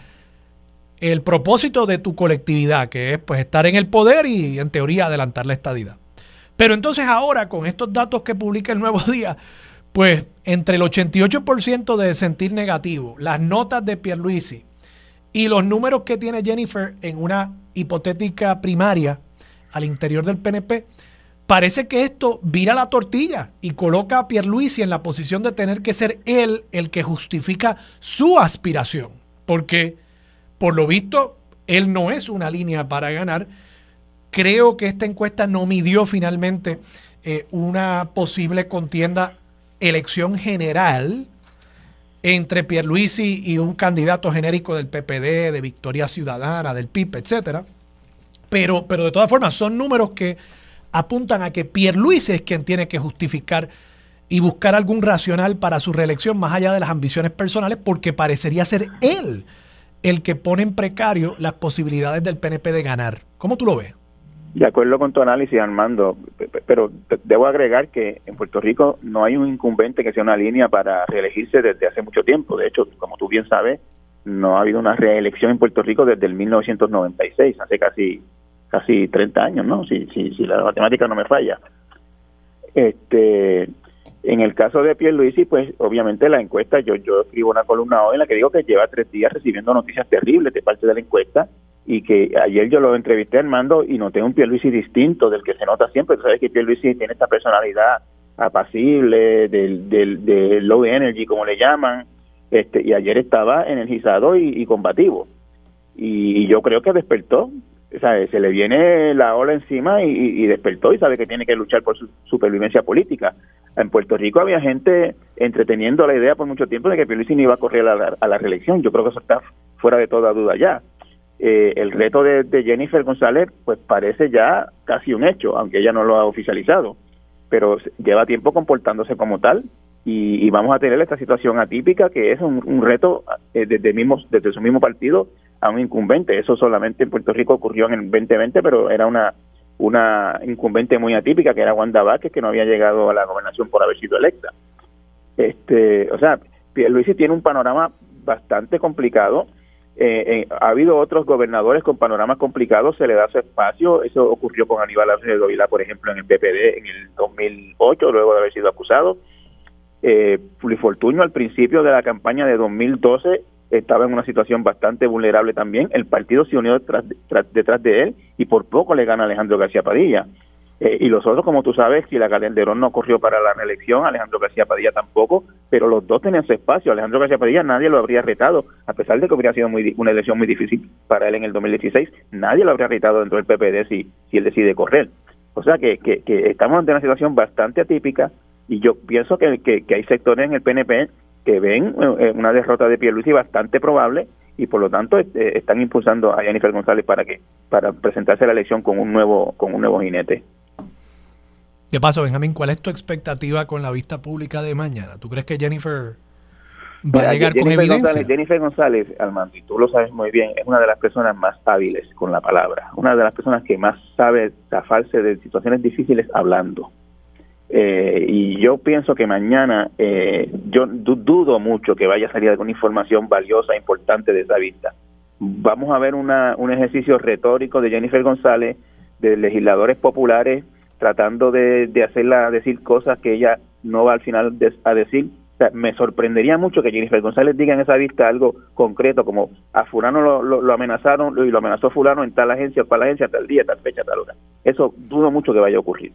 el propósito de tu colectividad, que es pues estar en el poder y en teoría adelantar la estadidad. Pero entonces ahora, con estos datos que publica el Nuevo Día, pues entre el 88% de sentir negativo, las notas de Pierluisi y los números que tiene Jennifer en una hipotética primaria al interior del PNP, parece que esto vira la tortilla y coloca a Pierluisi en la posición de tener que ser él el que justifica su aspiración. Porque, por lo visto, él no es una línea para ganar. Creo que esta encuesta no midió finalmente eh, una posible contienda elección general entre Pierluisi y un candidato genérico del PPD, de Victoria Ciudadana, del PIP, etcétera. Pero, pero de todas formas, son números que apuntan a que Pierluisi es quien tiene que justificar y buscar algún racional para su reelección más allá de las ambiciones personales, porque parecería ser él el que pone en precario las posibilidades del PNP de ganar. ¿Cómo tú lo ves? De acuerdo con tu análisis, Armando, pero debo agregar que en Puerto Rico no hay un incumbente que sea una línea para reelegirse desde hace mucho tiempo. De hecho, como tú bien sabes, no ha habido una reelección en Puerto Rico desde el 1996, hace casi casi 30 años, ¿no? Si, si, si la matemática no me falla. Este, en el caso de Pierluisi, pues obviamente la encuesta, yo, yo escribo una columna hoy en la que digo que lleva tres días recibiendo noticias terribles de parte de la encuesta y que ayer yo lo entrevisté al mando y noté un Pierluisi distinto del que se nota siempre. Tú sabes que Pierluisi tiene esta personalidad apacible, del, del, de low energy, como le llaman, este, y ayer estaba energizado y, combativo. Y, yo creo que despertó, se le viene la ola encima y, despertó y sabe que tiene que luchar por su supervivencia política. En Puerto Rico había gente entreteniendo la idea por mucho tiempo de que Pierluisi no iba a correr a la reelección. Yo creo que eso está fuera de toda duda ya. Eh, el reto de, Jennifer González pues parece ya casi un hecho, aunque ella no lo ha oficializado, pero lleva tiempo comportándose como tal y, vamos a tener esta situación atípica que es un, reto eh, desde, mismo, desde su mismo partido a un incumbente. Eso solamente en Puerto Rico ocurrió en el 2020, pero era una una incumbente muy atípica que era Wanda Vázquez que no había llegado a la gobernación por haber sido electa. Este, o sea, Luis tiene un panorama bastante complicado eh, eh, ha habido otros gobernadores con panoramas complicados, se le da su espacio. Eso ocurrió con Aníbal Acevedo Vilá, por ejemplo, en el PPD en el 2008, luego de haber sido acusado. Eh, Fortuño, al principio de la campaña de 2012, estaba en una situación bastante vulnerable también. El partido se unió detrás de él y por poco le gana Alejandro García Padilla. Eh, y los otros, como tú sabes, si la Calderón no corrió para la reelección, Alejandro García Padilla tampoco, pero los dos tenían su espacio. Alejandro García Padilla nadie lo habría retado, a pesar de que hubiera sido muy, una elección muy difícil para él en el 2016, nadie lo habría retado dentro del PPD si, si él decide correr. O sea que, que, estamos ante una situación bastante atípica y yo pienso que, hay sectores en el PNP que ven eh, una derrota de Pierluisi bastante probable y por lo tanto este, están impulsando a Jennifer González para que para presentarse a la elección con un nuevo con un nuevo jinete. De paso, Benjamín, ¿cuál es tu expectativa con la vista pública de mañana? ¿Tú crees que Jennifer va a llegar con evidencia? Jennifer González, Armando, y tú lo sabes muy bien, es una de las personas más hábiles con la palabra, una de las personas que más sabe zafarse de situaciones difíciles hablando. Eh, y yo pienso que mañana, eh, yo dudo mucho que vaya a salir alguna información valiosa, importante de esa vista. Vamos a ver una, un ejercicio retórico de Jennifer González, de legisladores populares tratando de, hacerla decir cosas que ella no va al final a decir. me sorprendería mucho que Jennifer González diga en esa vista algo concreto, como a fulano lo, lo, amenazaron y lo amenazó fulano en tal agencia, tal agencia, tal día, tal fecha, tal hora. Eso dudo mucho que vaya a ocurrir.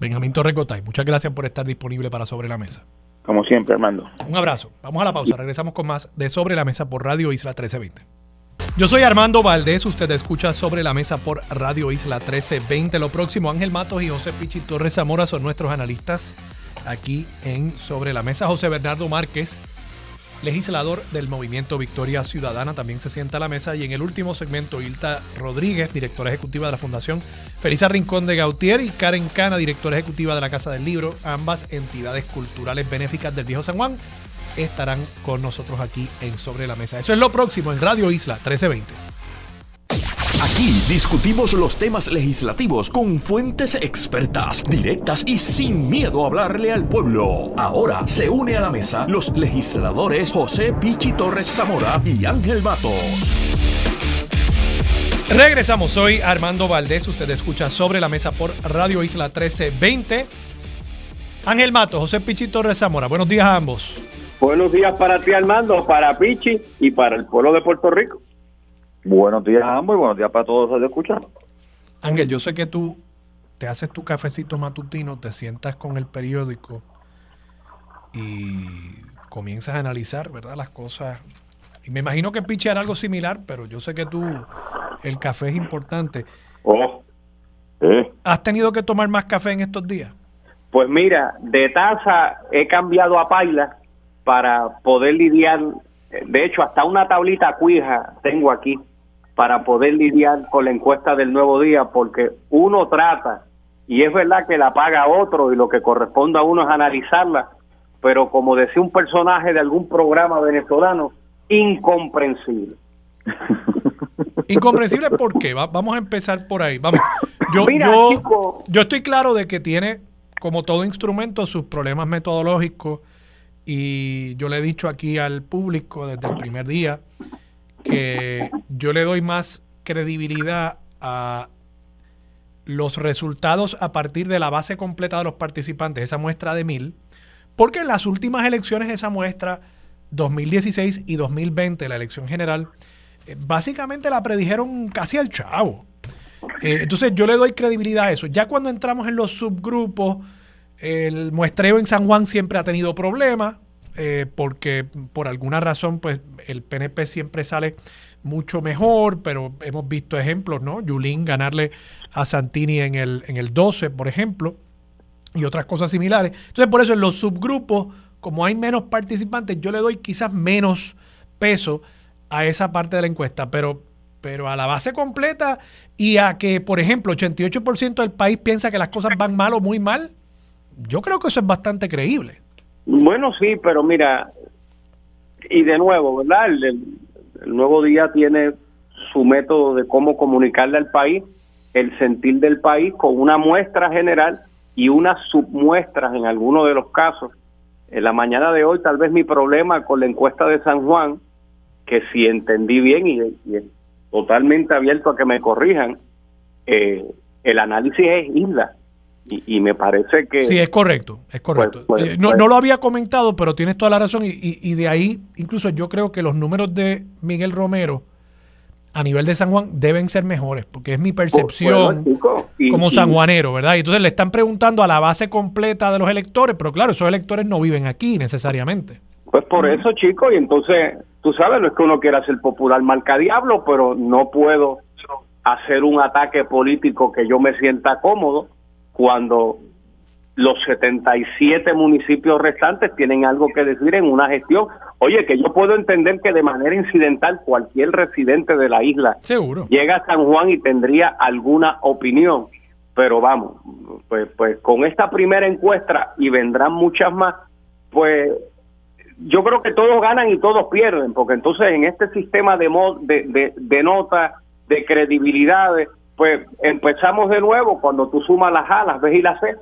Benjamín Torrecotay, muchas gracias por estar disponible para Sobre la Mesa. Como siempre, Armando. Un abrazo. Vamos a la pausa. Regresamos con más de Sobre la Mesa por Radio Isla 1320. Yo soy Armando Valdés, usted escucha sobre la mesa por Radio Isla 1320. Lo próximo, Ángel Matos y José Pichi Torres Zamora son nuestros analistas aquí en Sobre la Mesa. José Bernardo Márquez, legislador del Movimiento Victoria Ciudadana, también se sienta a la mesa. Y en el último segmento, Hilta Rodríguez, directora ejecutiva de la Fundación Felisa Rincón de Gautier y Karen Cana, directora ejecutiva de la Casa del Libro, ambas entidades culturales benéficas del Viejo San Juan estarán con nosotros aquí en Sobre la Mesa. Eso es lo próximo en Radio Isla 1320. Aquí discutimos los temas legislativos con fuentes expertas, directas y sin miedo a hablarle al pueblo. Ahora se une a la mesa los legisladores José Pichi Torres Zamora y Ángel Mato. Regresamos, soy Armando Valdés, usted escucha sobre la mesa por Radio Isla 1320. Ángel Mato, José Pichi Torres Zamora, buenos días a ambos. Buenos días para ti Armando, para Pichi y para el pueblo de Puerto Rico. Buenos días a ambos y buenos días para todos los que escuchan. Ángel, yo sé que tú te haces tu cafecito matutino, te sientas con el periódico y comienzas a analizar, ¿verdad? Las cosas. Y me imagino que Pichi hará algo similar, pero yo sé que tú el café es importante. Oh, ¿Has tenido que tomar más café en estos días? Pues mira, de taza he cambiado a paila para poder lidiar, de hecho hasta una tablita cuija tengo aquí para poder lidiar con la encuesta del nuevo día, porque uno trata, y es verdad que la paga otro y lo que corresponde a uno es analizarla, pero como decía un personaje de algún programa venezolano, incomprensible. Incomprensible, ¿por qué? vamos a empezar por ahí. Vamos. Yo, yo, estoy claro de que tiene, como todo instrumento, sus problemas metodológicos. Y yo le he dicho aquí al público desde el primer día que yo le doy más credibilidad a los resultados a partir de la base completa de los participantes, esa muestra de mil, porque en las últimas elecciones, esa muestra 2016 y 2020, la elección general, eh, básicamente la predijeron casi al chavo. Eh, entonces yo le doy credibilidad a eso. Ya cuando entramos en los subgrupos, el muestreo en San Juan siempre ha tenido problemas, eh, porque por alguna razón, pues el PNP siempre sale mucho mejor, pero hemos visto ejemplos, ¿no? Yulín ganarle a Santini en el, en el 12, por ejemplo, y otras cosas similares. Entonces, por eso en los subgrupos, como hay menos participantes, yo le doy quizás menos peso a esa parte de la encuesta, pero, pero a la base completa y a que, por ejemplo, 88% del país piensa que las cosas van mal o muy mal, yo creo que eso es bastante creíble. Bueno, sí, pero mira, y de nuevo, ¿verdad? El, nuevo día tiene su método de cómo comunicarle al país el sentir del país con una muestra general y unas submuestras en algunos de los casos. En la mañana de hoy, tal vez mi problema con la encuesta de San Juan que si entendí bien y, totalmente abierto a que me corrijan, eh, el análisis es isla. Y, me parece que... Sí, es correcto, es correcto. Pues, pues, eh, no, pues no, lo había comentado, pero tienes toda la razón. Y, y, de ahí, incluso yo creo que los números de Miguel Romero a nivel de San Juan deben ser mejores, porque es mi percepción como sanjuanero, ¿verdad? Y entonces le están preguntando a la base completa de los electores, pero claro, esos electores no viven aquí necesariamente. Pues por eso, chicos, y entonces tú sabes, no es que uno quiera ser popular marca diablo, pero no puedo hacer un ataque político que yo me sienta cómodo cuando los 77 municipios restantes tienen algo que decir en una gestión. Oye, que yo puedo entender que de manera incidental cualquier residente de la isla Seguro. llega a San Juan y tendría alguna opinión, pero vamos, pues, pues con esta primera encuesta y vendrán muchas más, pues yo creo que todos ganan y todos pierden, porque entonces en este sistema de, de, de, notas, de credibilidades, pues empezamos de nuevo cuando tú sumas las A, las B y las C,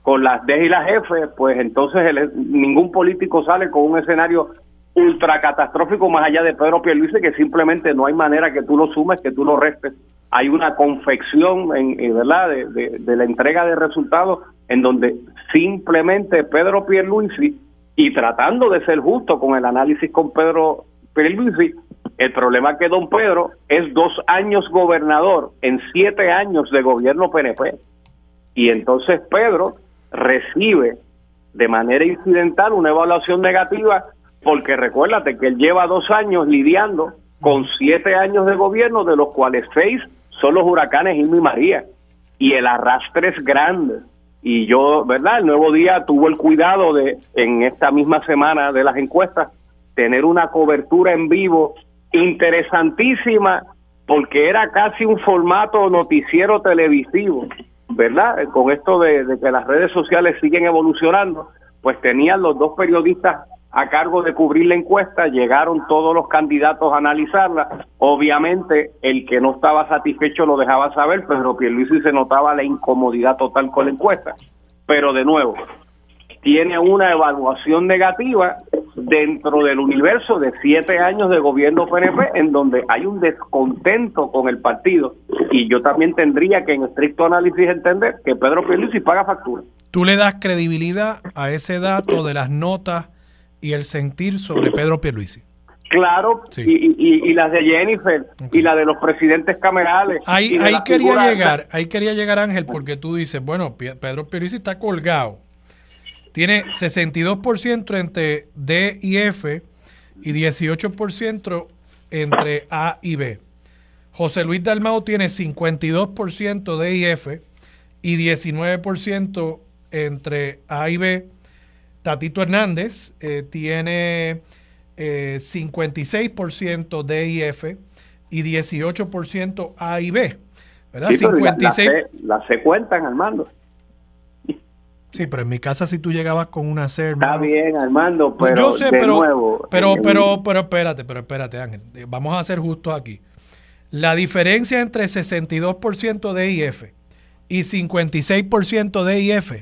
con las D y las F, pues entonces ningún político sale con un escenario ultra catastrófico más allá de Pedro Pierluisi que simplemente no hay manera que tú lo sumes, que tú lo restes. Hay una confección, en, ¿verdad?, de, de la entrega de resultados en donde simplemente Pedro Pierluisi y tratando de ser justo con el análisis con Pedro Pierluisi, el problema es que don Pedro es dos años gobernador en siete años de gobierno PNP. Y entonces Pedro recibe de manera incidental una evaluación negativa porque recuérdate que él lleva dos años lidiando con siete años de gobierno, de los cuales seis son los huracanes Irma y María. Y el arrastre es grande y yo, ¿verdad? El Nuevo Día tuvo el cuidado de, en esta misma semana de las encuestas, tener una cobertura en vivo interesantísima porque era casi un formato noticiero televisivo, ¿verdad? Con esto de, que las redes sociales siguen evolucionando, pues tenían los dos periodistas a cargo de cubrir la encuesta, llegaron todos los candidatos a analizarla. Obviamente, el que no estaba satisfecho lo dejaba saber, pero Pierluisi se notaba la incomodidad total con la encuesta. Pero de nuevo, tiene una evaluación negativa dentro del universo de siete años de gobierno PNP, en donde hay un descontento con el partido. Y yo también tendría que, en estricto análisis, entender que Pedro Pierluisi paga factura. ¿Tú le das credibilidad a ese dato de las notas y el sentir sobre Pedro Pierluisi. Claro, y, las de Jennifer y la de los presidentes camerales. Ahí, ahí quería llegar, ahí quería llegar Ángel, porque tú dices, bueno, Pedro Pierluisi está colgado. Tiene 62% entre D y F y 18% entre A y B. José Luis Dalmau tiene 52% D y F y 19% entre A y B Tatito Hernández eh, tiene 56% D y F y 18% A y B. ¿Verdad? 56... Las se cuentan, Armando. Sí, pero en mi casa si tú llegabas con una C, Está bien, Armando, pero yo sé, pero, nuevo, pero, pero, pero espérate, pero espérate, Ángel. Vamos a ser justos aquí. La diferencia entre 62% de IF y 56% de IF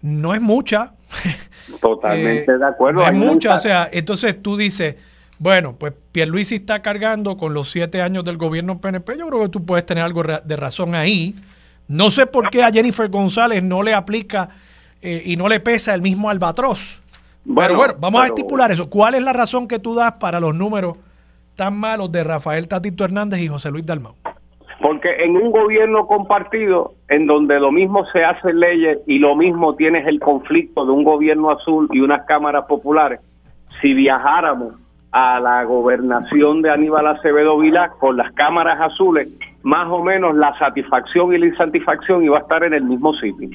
no es mucha. Totalmente eh, de acuerdo. No es mucha, o sea, entonces tú dices, bueno, pues Pierluisi está cargando con los siete años del gobierno PNP, yo creo que tú puedes tener algo de razón ahí. No sé por qué a Jennifer González no le aplica eh, y no le pesa el mismo albatroz. pero bueno, vamos a estipular eso. ¿Cuál es la razón que tú das para los números tan malos de Rafael Tatito Hernández y José Luis Dalmau? Porque en un gobierno compartido, en donde lo mismo se hace leyes y lo mismo tienes el conflicto de un gobierno azul y unas cámaras populares, si viajáramos a la gobernación de Aníbal Acevedo Vilá con las cámaras azules, más o menos la satisfacción y la insatisfacción iba a estar en el mismo sitio.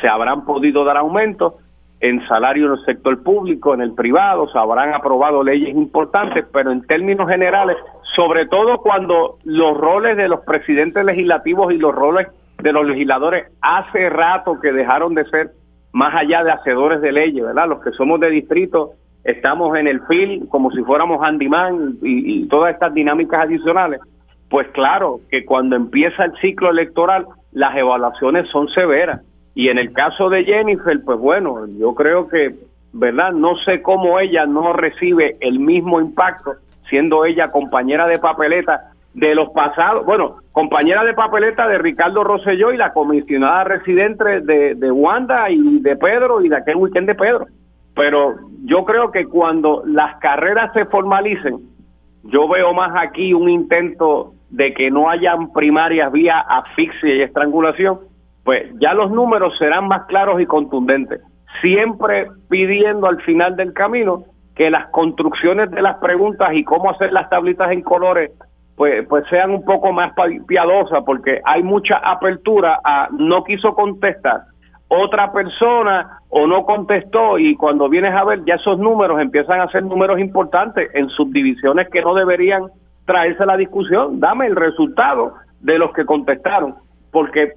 Se habrán podido dar aumentos en salario en el sector público, en el privado, se habrán aprobado leyes importantes, pero en términos generales sobre todo cuando los roles de los presidentes legislativos y los roles de los legisladores hace rato que dejaron de ser más allá de hacedores de leyes, ¿verdad? Los que somos de distrito estamos en el fil como si fuéramos handyman y, y todas estas dinámicas adicionales. Pues claro que cuando empieza el ciclo electoral las evaluaciones son severas. Y en el caso de Jennifer, pues bueno, yo creo que, ¿verdad? No sé cómo ella no recibe el mismo impacto siendo ella compañera de papeleta de los pasados, bueno, compañera de papeleta de Ricardo Rosselló y la comisionada residente de, de Wanda y de Pedro y de aquel weekend de Pedro. Pero yo creo que cuando las carreras se formalicen, yo veo más aquí un intento de que no hayan primarias vía asfixia y estrangulación, pues ya los números serán más claros y contundentes. Siempre pidiendo al final del camino que las construcciones de las preguntas y cómo hacer las tablitas en colores pues, pues sean un poco más piadosas porque hay mucha apertura a no quiso contestar otra persona o no contestó y cuando vienes a ver ya esos números empiezan a ser números importantes en subdivisiones que no deberían traerse la discusión. Dame el resultado de los que contestaron, porque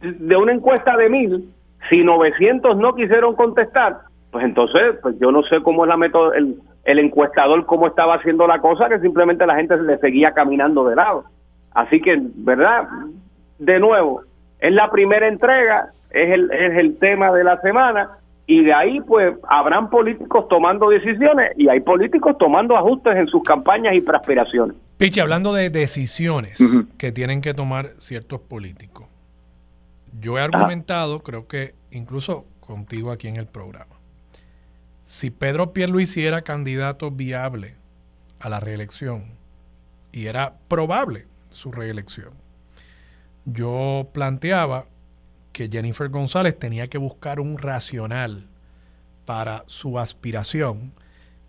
de una encuesta de mil, si 900 no quisieron contestar, pues entonces, pues yo no sé cómo es la método, el, el encuestador cómo estaba haciendo la cosa, que simplemente la gente le seguía caminando de lado. Así que, ¿verdad? De nuevo, es la primera entrega, es el, es el tema de la semana, y de ahí pues habrán políticos tomando decisiones y hay políticos tomando ajustes en sus campañas y aspiraciones. Pichi, hablando de decisiones que tienen que tomar ciertos políticos, yo he argumentado, creo que incluso contigo aquí en el programa, si Pedro Pierluisi era candidato viable a la reelección y era probable su reelección, yo planteaba que Jennifer González tenía que buscar un racional para su aspiración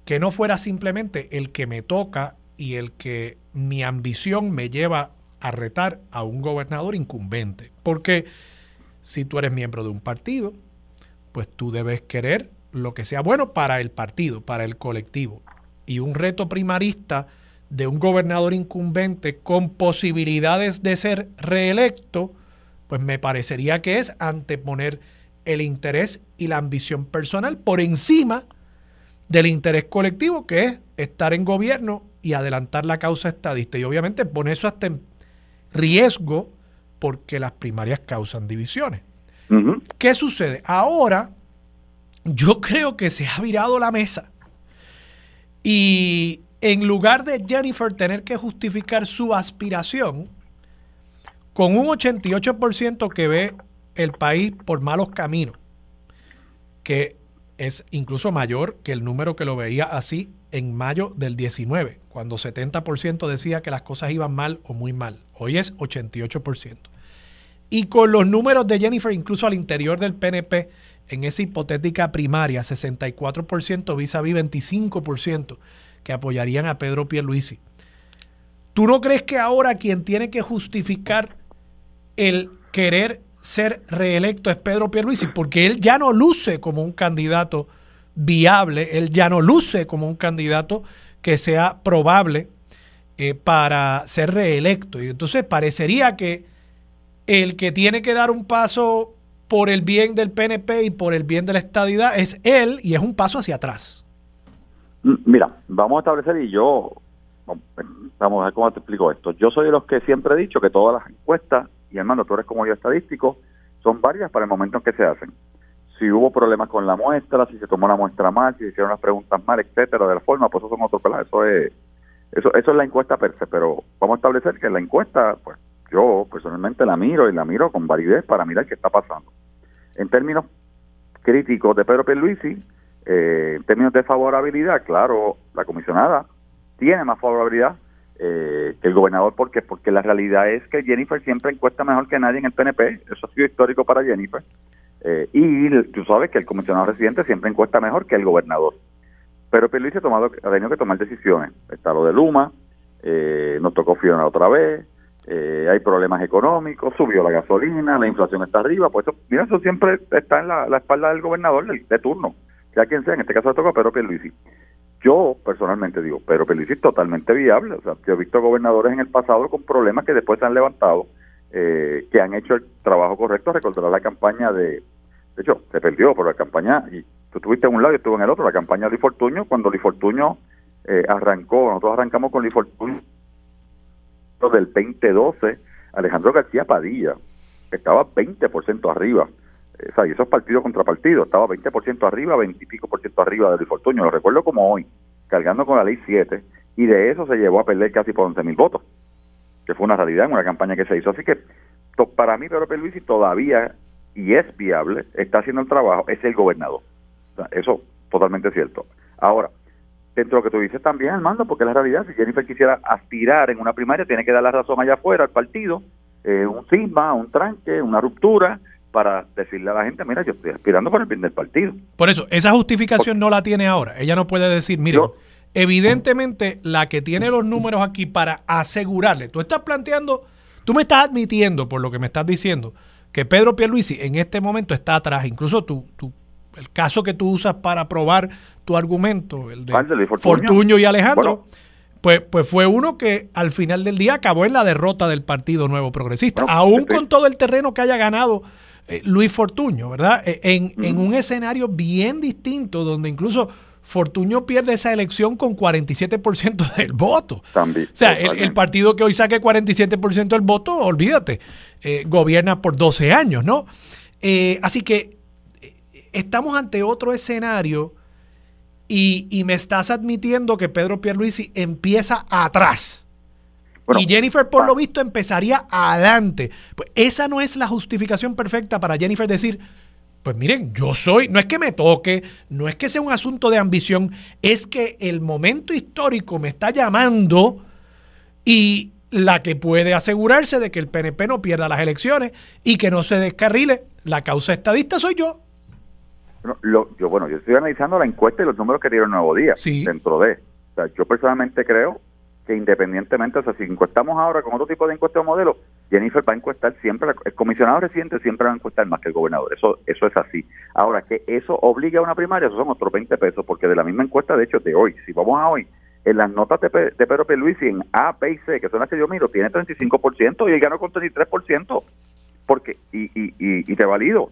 que no fuera simplemente el que me toca y el que mi ambición me lleva a retar a un gobernador incumbente. Porque si tú eres miembro de un partido, pues tú debes querer lo que sea bueno para el partido, para el colectivo. Y un reto primarista de un gobernador incumbente con posibilidades de ser reelecto, pues me parecería que es anteponer el interés y la ambición personal por encima del interés colectivo, que es estar en gobierno y adelantar la causa estadista. Y obviamente pone eso hasta en riesgo porque las primarias causan divisiones. ¿Qué sucede? Ahora yo creo que se ha virado la mesa y en lugar de Jennifer tener que justificar su aspiración, con un 88% que ve el país por malos caminos, que es incluso mayor que el número que lo veía así en mayo del 19, cuando 70% decía que las cosas iban mal o muy mal. Hoy es 88%. Y con los números de Jennifer, incluso al interior del PNP, en esa hipotética primaria, 64% vis a vis 25% que apoyarían a Pedro Pierluisi. ¿Tú no crees que ahora quien tiene que justificar el querer ser reelecto es Pedro Pierluisi? Porque él ya no luce como un candidato viable, él ya no luce como un candidato que sea probable eh, para ser reelecto. Y entonces parecería que el que tiene que dar un paso por el bien del PNP y por el bien de la estadidad es él y es un paso hacia atrás. Mira, vamos a establecer y yo, vamos a ver cómo te explico esto. Yo soy de los que siempre he dicho que todas las encuestas, y hermano, tú eres como yo estadístico, son varias para el momento en que se hacen. Si hubo problemas con la muestra, si se tomó la muestra mal, si se hicieron las preguntas mal, etcétera, de la forma, pues eso son otros pelas. Eso es, eso, eso es la encuesta per se, pero vamos a establecer que la encuesta, pues yo personalmente la miro y la miro con validez para mirar qué está pasando. En términos críticos de Pedro Pierluisi, eh, en términos de favorabilidad, claro, la comisionada tiene más favorabilidad eh, que el gobernador. ¿Por qué? Porque la realidad es que Jennifer siempre encuesta mejor que nadie en el PNP. Eso ha sido histórico para Jennifer. Eh, y tú sabes que el comisionado residente siempre encuesta mejor que el gobernador. Pero Pierluisi ha, tomado, ha tenido que tomar decisiones. Está lo de Luma, nos tocó Fiona otra vez, eh, hay problemas económicos, subió la gasolina, la inflación está arriba, pues eso, mira, eso siempre está en la, espalda del gobernador de, turno, sea quien sea, en este caso le toca a Pedro Pierluisi. Yo personalmente digo, Pedro Pierluisi es totalmente viable, o sea, yo he visto gobernadores en el pasado con problemas que después se han levantado, eh, que han hecho el trabajo correcto, recordará la campaña de, de hecho, se perdió por la campaña, y tú estuviste en un lado y estuve en el otro, la campaña de Luis Fortuño, cuando Luis Fortuño eh, arrancó, nosotros arrancamos con Luis Fortuño del 2012, Alejandro García Padilla estaba 20% arriba. O sea, y esos partidos contra partidos, estaba 20% arriba, 20 y pico por ciento arriba del infortunio. Lo recuerdo como hoy, cargando con la ley 7, y de eso se llevó a perder casi por 11 mil votos, que fue una realidad en una campaña que se hizo. Así que para mí, Pedro Luisi todavía, y es viable, está haciendo el trabajo, es el gobernador. Eso totalmente cierto. Ahora, dentro de lo que tú dices también, Armando, porque la realidad, si Jennifer quisiera aspirar en una primaria, tiene que dar la razón allá afuera al partido, eh, un cisma, un tranque, una ruptura, para decirle a la gente, mira, yo estoy aspirando por el bien del partido. Por eso, esa justificación no la tiene ahora. Ella no puede decir, mire, evidentemente la que tiene los números aquí para asegurarle, tú estás planteando, tú me estás admitiendo, por lo que me estás diciendo, que Pedro Pierluisi en este momento está atrás, incluso tú, tú el caso que tú usas para probar tu argumento, el de Fortuño? y Alejandro, pues, pues fue uno que al final del día acabó en la derrota del Partido Nuevo Progresista, aún con todo el terreno que haya ganado eh, Luis Fortuño, ¿verdad? E, en, un escenario bien distinto, donde incluso Fortuño pierde esa elección con 47% del voto. También, o sea, el, partido que hoy saque 47% del voto, olvídate, eh, gobierna por 12 años, ¿no? Eh, así que estamos ante otro escenario y, me estás admitiendo que Pedro Pierluisi empieza atrás. Y Jennifer, por lo visto, empezaría adelante. Pues esa no es la justificación perfecta para Jennifer decir, pues miren, yo soy, no es que me toque, no es que sea un asunto de ambición, es que el momento histórico me está llamando y la que puede asegurarse de que el PNP no pierda las elecciones y que no se descarrile la causa estadista soy yo yo, bueno, yo estoy analizando la encuesta y los números que dieron Nuevo Día dentro de. O sea, yo personalmente creo que independientemente, o sea, si encuestamos ahora con otro tipo de encuesta o modelo, Jennifer va a encuestar siempre, el comisionado residente siempre va a encuestar más que el gobernador. Eso eso es así. Ahora, que eso obliga a una primaria, eso son otros 20 pesos, porque de la misma encuesta, de hecho, de hoy, si vamos a hoy, en las notas de, de Pedro Pierluisi en A, B y C, que son las que yo miro, tiene 35% y él ganó con 33%. Porque, y, y, y, y te valido,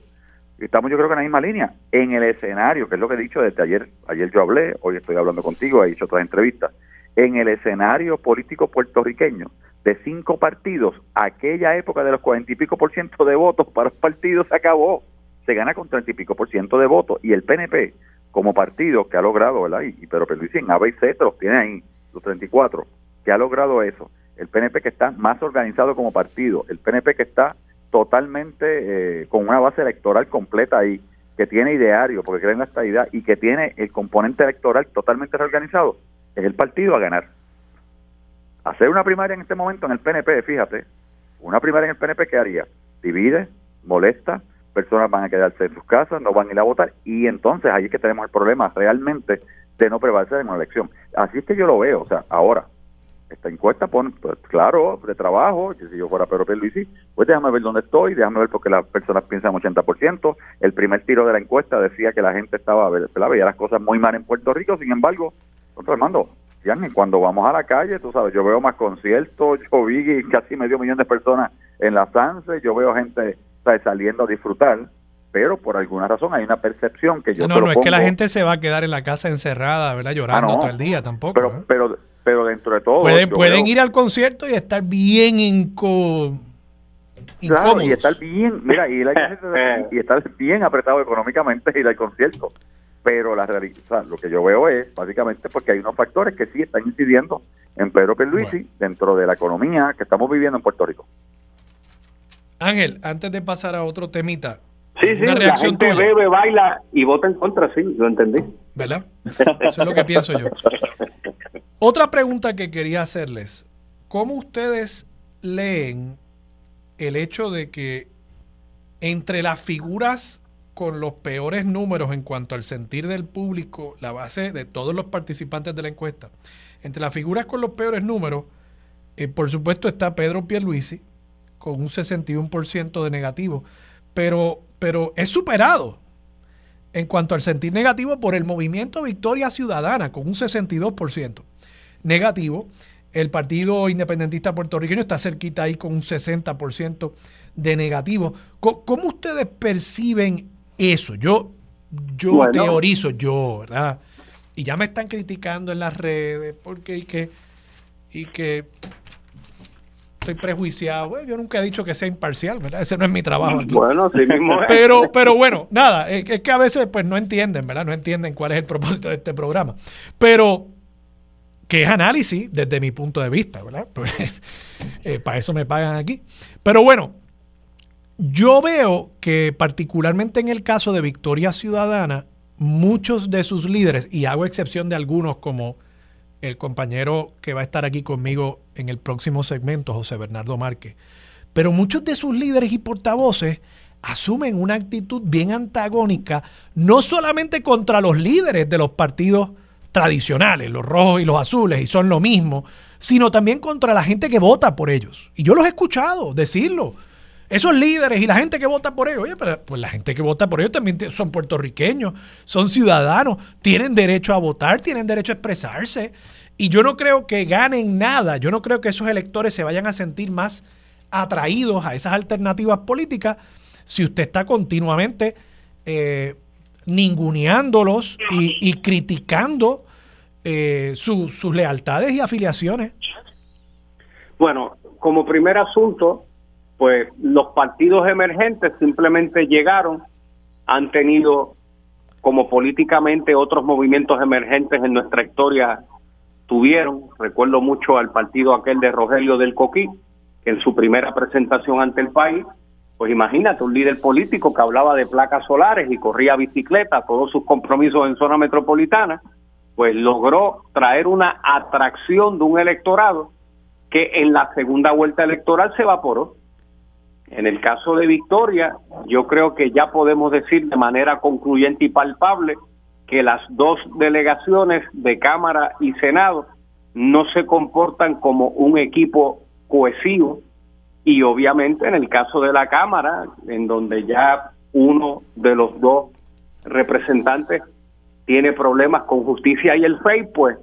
Estamos yo creo que en la misma línea. En el escenario, que es lo que he dicho desde ayer, ayer yo hablé, hoy estoy hablando contigo, he hecho otras entrevistas, en el escenario político puertorriqueño de cinco partidos, aquella época de los cuarenta y pico por ciento de votos para los partidos se acabó. Se gana con treinta y pico por ciento de votos y el PNP como partido que ha logrado, ¿verdad? Y, pero Luis en A, B y C los tiene ahí, los 34, que ha logrado eso. El PNP que está más organizado como partido, el PNP que está totalmente eh, con una base electoral completa ahí, que tiene ideario, porque creen la estabilidad, y que tiene el componente electoral totalmente reorganizado, es el partido a ganar. Hacer una primaria en este momento en el PNP, fíjate, una primaria en el PNP, ¿qué haría? Divide, molesta, personas van a quedarse en sus casas, no van a ir a votar, y entonces ahí es que tenemos el problema realmente de no prevalecer en una elección. Así es que yo lo veo, o sea, ahora, esta encuesta pone, pues, claro, de trabajo, si yo fuera Pedro Pierluisi, pues déjame ver dónde estoy, déjame ver por qué las personas piensan 80%. El primer tiro de la encuesta decía que la gente estaba, veía las cosas muy mal en Puerto Rico, sin embargo, nosotros Armando, cuando vamos a la calle, tú sabes, yo veo más conciertos, yo vi casi medio millón de personas en la Sanse, yo veo gente saliendo a disfrutar, pero por alguna razón hay una percepción que yo no no es que la gente se va a quedar en la casa encerrada verdad llorando ah, todo el día tampoco pero ¿eh? pero pero dentro de todo pueden, pueden ir al concierto y estar bien inco claro y estar bien mira y, y estar bien apretado económicamente ir al concierto pero la realidad lo que yo veo es básicamente porque hay unos factores que sí están incidiendo en Pedro Pierluisi dentro de la economía que estamos viviendo en Puerto Rico Ángel antes de pasar a otro temita Sí, sí, la gente bebe, baila y vota en contra, sí, lo entendí. ¿Verdad? Eso es lo que pienso yo. Otra pregunta que quería hacerles. ¿Cómo ustedes leen el hecho de que entre las figuras con los peores números en cuanto al sentir del público, la base de todos los participantes de la encuesta, entre las figuras con los peores números, eh, por supuesto está Pedro Pierluisi con un 61% de negativo, pero pero es superado en cuanto al sentir negativo por el movimiento Victoria Ciudadana, con un 62% negativo. El Partido Independentista Puertorriqueño está cerquita ahí con un 60% de negativo. ¿Cómo, ustedes perciben eso? Yo, yo teorizo, yo, ¿verdad? Y ya me están criticando en las redes porque y que, y que estoy prejuiciado. yo nunca he dicho que sea imparcial, ¿verdad? Ese no es mi trabajo aquí. Bueno, sí mismo Pero, pero bueno, nada, es, que a veces pues no entienden, ¿verdad? No entienden cuál es el propósito de este programa. Pero que es análisis desde mi punto de vista, ¿verdad? Pues, eh, para eso me pagan aquí. Pero bueno, yo veo que particularmente en el caso de Victoria Ciudadana, muchos de sus líderes, y hago excepción de algunos como el compañero que va a estar aquí conmigo en el próximo segmento, José Bernardo Márquez. Pero muchos de sus líderes y portavoces asumen una actitud bien antagónica, no solamente contra los líderes de los partidos tradicionales, los rojos y los azules, y son lo mismo, sino también contra la gente que vota por ellos. Y yo los he escuchado decirlo. Esos líderes y la gente que vota por ellos, oye, pero pues la gente que vota por ellos también son puertorriqueños, son ciudadanos, tienen derecho a votar, tienen derecho a expresarse. Y yo no creo que ganen nada, yo no creo que esos electores se vayan a sentir más atraídos a esas alternativas políticas si usted está continuamente eh, ninguneándolos y, criticando eh, sus lealtades y afiliaciones. Bueno, como primer asunto, pues los partidos emergentes simplemente llegaron, han tenido como políticamente otros movimientos emergentes en nuestra historia tuvieron, recuerdo mucho al partido aquel de Rogelio del Coquí, que en su primera presentación ante el país, pues imagínate, un líder político que hablaba de placas solares y corría bicicleta, todos sus compromisos en zona metropolitana, pues logró traer una atracción de un electorado que en la segunda vuelta electoral se evaporó. En el caso de Victoria, yo creo que ya podemos decir de manera concluyente y palpable que las dos delegaciones de Cámara y Senado no se comportan como un equipo cohesivo y obviamente en el caso de la Cámara, en donde ya uno de los dos representantes tiene problemas con justicia y el FEI, pues,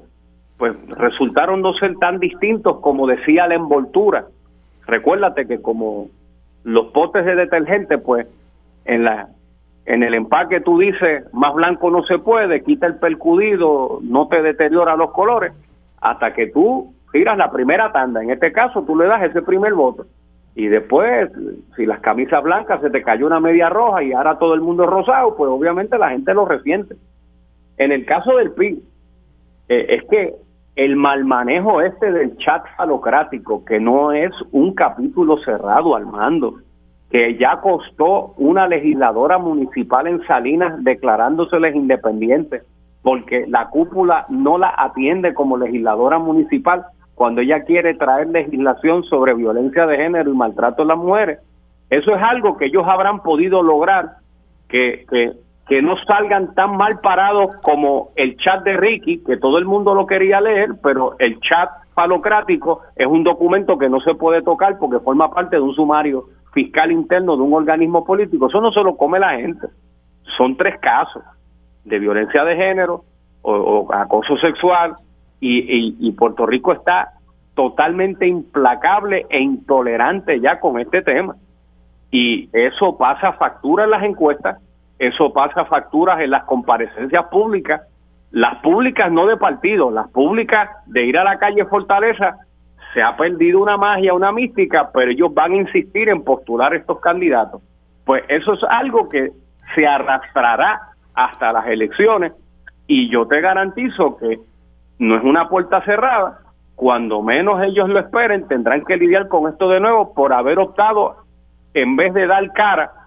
pues resultaron no ser tan distintos como decía la envoltura. Recuérdate que como los potes de detergente, pues en la en el empaque tú dices, más blanco no se puede, quita el percudido, no te deteriora los colores, hasta que tú giras la primera tanda. En este caso, tú le das ese primer voto. Y después, si las camisas blancas se te cayó una media roja y ahora todo el mundo es rosado, pues obviamente la gente lo resiente. En el caso del PIB, eh, es que el mal manejo este del chat falocrático, que no es un capítulo cerrado al mando, que ya costó una legisladora municipal en Salinas declarándoseles independientes, porque la cúpula no la atiende como legisladora municipal cuando ella quiere traer legislación sobre violencia de género y maltrato a las mujeres. Eso es algo que ellos habrán podido lograr, que, que, que no salgan tan mal parados como el chat de Ricky, que todo el mundo lo quería leer, pero el chat falocrático es un documento que no se puede tocar porque forma parte de un sumario fiscal interno de un organismo político. Eso no se lo come la gente. Son tres casos de violencia de género o, acoso sexual y, y, Puerto Rico está totalmente implacable e intolerante ya con este tema. Y eso pasa factura en las encuestas, eso pasa facturas en las comparecencias públicas, las públicas no de partido, las públicas de ir a la calle Fortaleza se ha perdido una magia, una mística, pero ellos van a insistir en postular estos candidatos. Pues eso es algo que se arrastrará hasta las elecciones y yo te garantizo que no es una puerta cerrada, cuando menos ellos lo esperen tendrán que lidiar con esto de nuevo por haber optado en vez de dar cara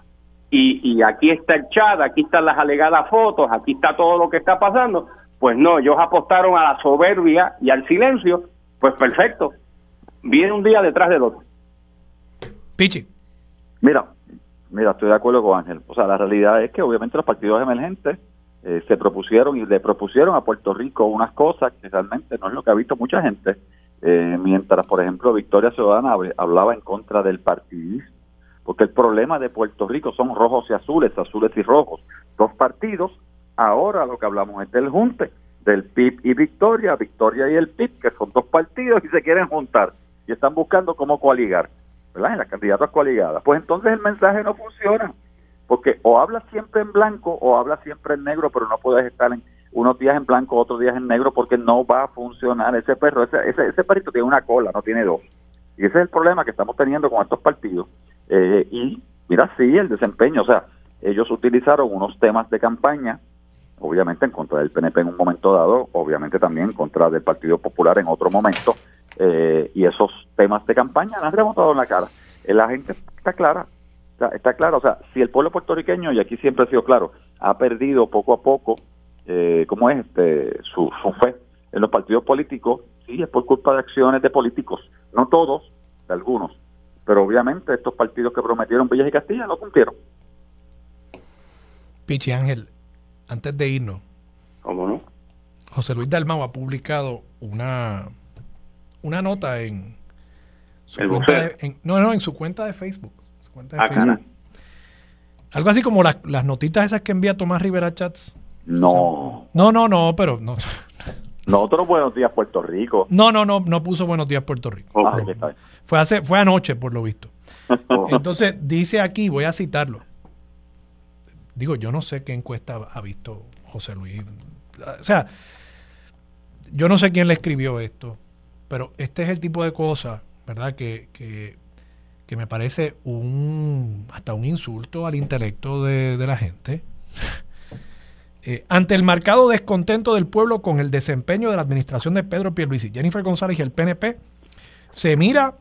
y, y aquí está el chat, aquí están las alegadas fotos, aquí está todo lo que está pasando, pues no, ellos apostaron a la soberbia y al silencio, pues perfecto, viene un día detrás del otro. Pichi. Mira, mira, estoy de acuerdo con Ángel. O sea, la realidad es que obviamente los partidos emergentes eh, se propusieron y le propusieron a Puerto Rico unas cosas que realmente no es lo que ha visto mucha gente. Eh, mientras, por ejemplo, Victoria Ciudadana hablaba en contra del partidismo, porque el problema de Puerto Rico son rojos y azules, azules y rojos. Dos partidos, ahora lo que hablamos es del junte, del PIB y Victoria, Victoria y el PIB, que son dos partidos y se quieren juntar y están buscando cómo coaligar, ¿verdad? En las candidatas coaligadas. Pues entonces el mensaje no funciona, porque o hablas siempre en blanco o hablas siempre en negro, pero no puedes estar en unos días en blanco, otros días en negro, porque no va a funcionar. Ese perro, ese, ese, ese perrito tiene una cola, no tiene dos. Y ese es el problema que estamos teniendo con estos partidos. Eh, y mira, sí, el desempeño, o sea, ellos utilizaron unos temas de campaña obviamente en contra del PNP en un momento dado, obviamente también en contra del Partido Popular en otro momento, eh, y esos temas de campaña han rebotado en la cara. Eh, la gente está clara, está, clara, o sea, si el pueblo puertorriqueño, y aquí siempre ha sido claro, ha perdido poco a poco, eh, ¿cómo es? este su, fe en los partidos políticos, sí, es por culpa de acciones de políticos, no todos, de algunos, pero obviamente estos partidos que prometieron Villas y Castilla no cumplieron. Pichi Ángel, antes de irnos, ¿cómo no? José Luis Dalmau ha publicado una una nota en su cuenta de, no, no, en su cuenta de Facebook. Ah, Algo así como las notitas esas que envía Tomás Rivera Chats. No. no, no, no, pero no. Nosotros Buenos Días Puerto Rico. No, no, no, no puso Buenos Días Puerto Rico. Ah, fue hace, fue anoche, por lo visto. Entonces, dice aquí, voy a citarlo. Digo, yo no sé qué encuesta ha visto José Luis. O sea, yo no sé quién le escribió esto. Pero este es el tipo de cosas, ¿verdad? Que, que, me parece un hasta un insulto al intelecto de, la gente. Eh, ante el marcado descontento del pueblo con el desempeño de la administración de Pedro Pierluisi, Jennifer González y el PNP, se mira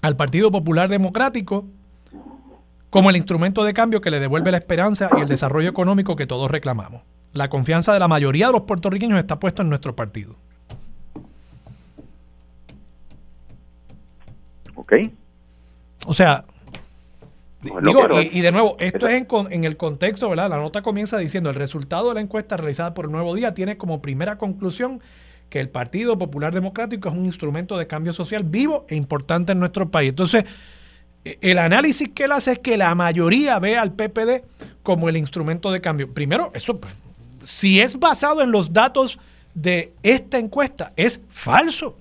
al Partido Popular Democrático como el instrumento de cambio que le devuelve la esperanza y el desarrollo económico que todos reclamamos. La confianza de la mayoría de los puertorriqueños está puesta en nuestro partido. ¿Ok? O sea, digo, y, de nuevo, esto es en, el contexto, ¿verdad? La nota comienza diciendo, el resultado de la encuesta realizada por el Nuevo Día tiene como primera conclusión que el Partido Popular Democrático es un instrumento de cambio social vivo e importante en nuestro país. Entonces, e, el análisis que él hace es que la mayoría ve al PPD como el instrumento de cambio. Primero, eso, pues, si es basado en los datos de esta encuesta, es falso.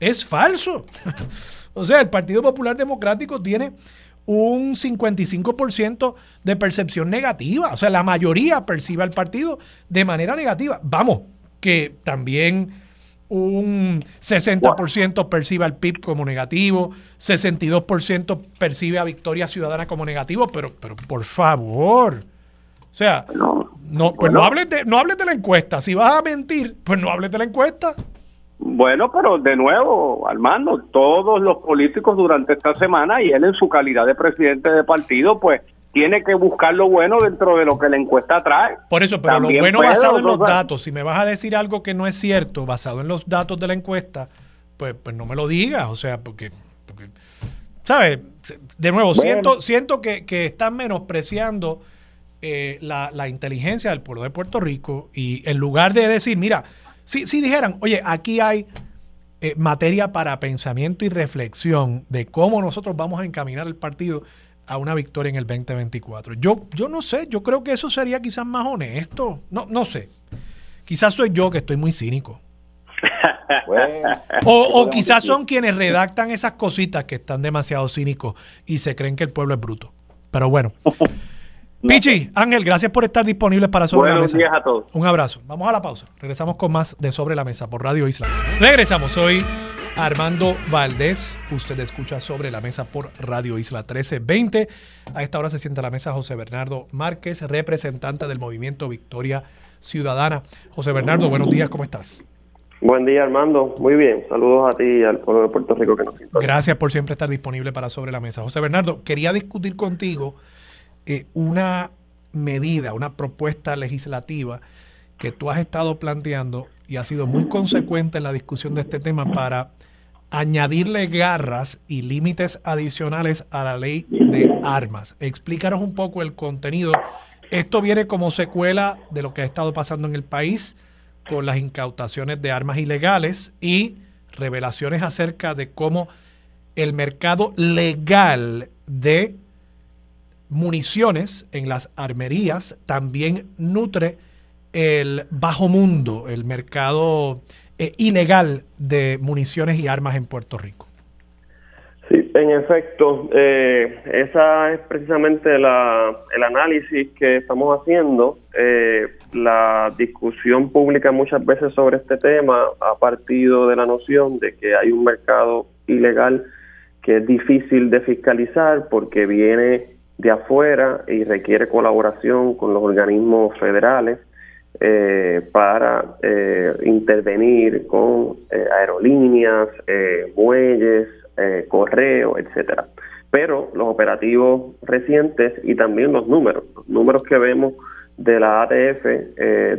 Es falso. O sea, el Partido Popular Democrático tiene un 55% de percepción negativa. O sea, la mayoría percibe al partido de manera negativa. Vamos, que también un 60% percibe al PIB como negativo, 62% percibe a Victoria Ciudadana como negativo, pero, pero por favor. O sea, no, pues no hables de, no hables de la encuesta. Si vas a mentir, pues no hables de la encuesta. Bueno, pero de nuevo, Armando, todos los políticos durante esta semana y él en su calidad de presidente de partido, pues tiene que buscar lo bueno dentro de lo que la encuesta trae. Por eso, pero lo bueno basado en los datos, si me vas a decir algo que no es cierto, basado en los datos de la encuesta, pues, pues no me lo digas, o sea, porque, ¿sabes? De nuevo, siento, siento que, que están menospreciando eh, la, la inteligencia del pueblo de Puerto Rico y en lugar de decir, mira, si, dijeran, oye, aquí hay eh, materia para pensamiento y reflexión de cómo nosotros vamos a encaminar el partido a una victoria en el 2024. Yo, yo no sé, yo creo que eso sería quizás más honesto. No, no sé. Quizás soy yo que estoy muy cínico. o, o quizás son quienes redactan esas cositas que están demasiado cínicos y se creen que el pueblo es bruto. Pero bueno. Pichi, Ángel, gracias por estar disponibles para Sobre la Mesa. Días a todos. Un abrazo. Vamos a la pausa. Regresamos con más de Sobre la Mesa por Radio Isla. Regresamos. Soy Armando Valdés. Usted escucha Sobre la Mesa por Radio Isla 1320. A esta hora se sienta a la mesa José Bernardo Márquez, representante del movimiento Victoria Ciudadana. José Bernardo, buenos días, ¿cómo estás? Buen día, Armando. Muy bien. Saludos a ti y al pueblo de Puerto Rico que nos Gracias por siempre estar disponible para Sobre la Mesa. José Bernardo, quería discutir contigo eh, una medida, una propuesta legislativa que tú has estado planteando y has sido muy consecuente en la discusión de este tema para añadirle garras y límites adicionales a la ley de armas. Explícanos un poco el contenido. Esto viene como secuela de lo que ha estado pasando en el país con las incautaciones de armas ilegales y revelaciones acerca de cómo el mercado legal de municiones en las armerías también nutre el bajo mundo, el mercado eh, ilegal de municiones y armas en Puerto Rico. Sí, en efecto, eh, esa es precisamente la, el análisis que estamos haciendo. Eh, la discusión pública muchas veces sobre este tema ha partido de la noción de que hay un mercado ilegal que es difícil de fiscalizar porque viene de afuera y requiere colaboración con los organismos federales eh, para eh, intervenir con eh, aerolíneas, muelles, correo, etcétera. Pero los operativos recientes y también los números, los números que vemos de la ATF,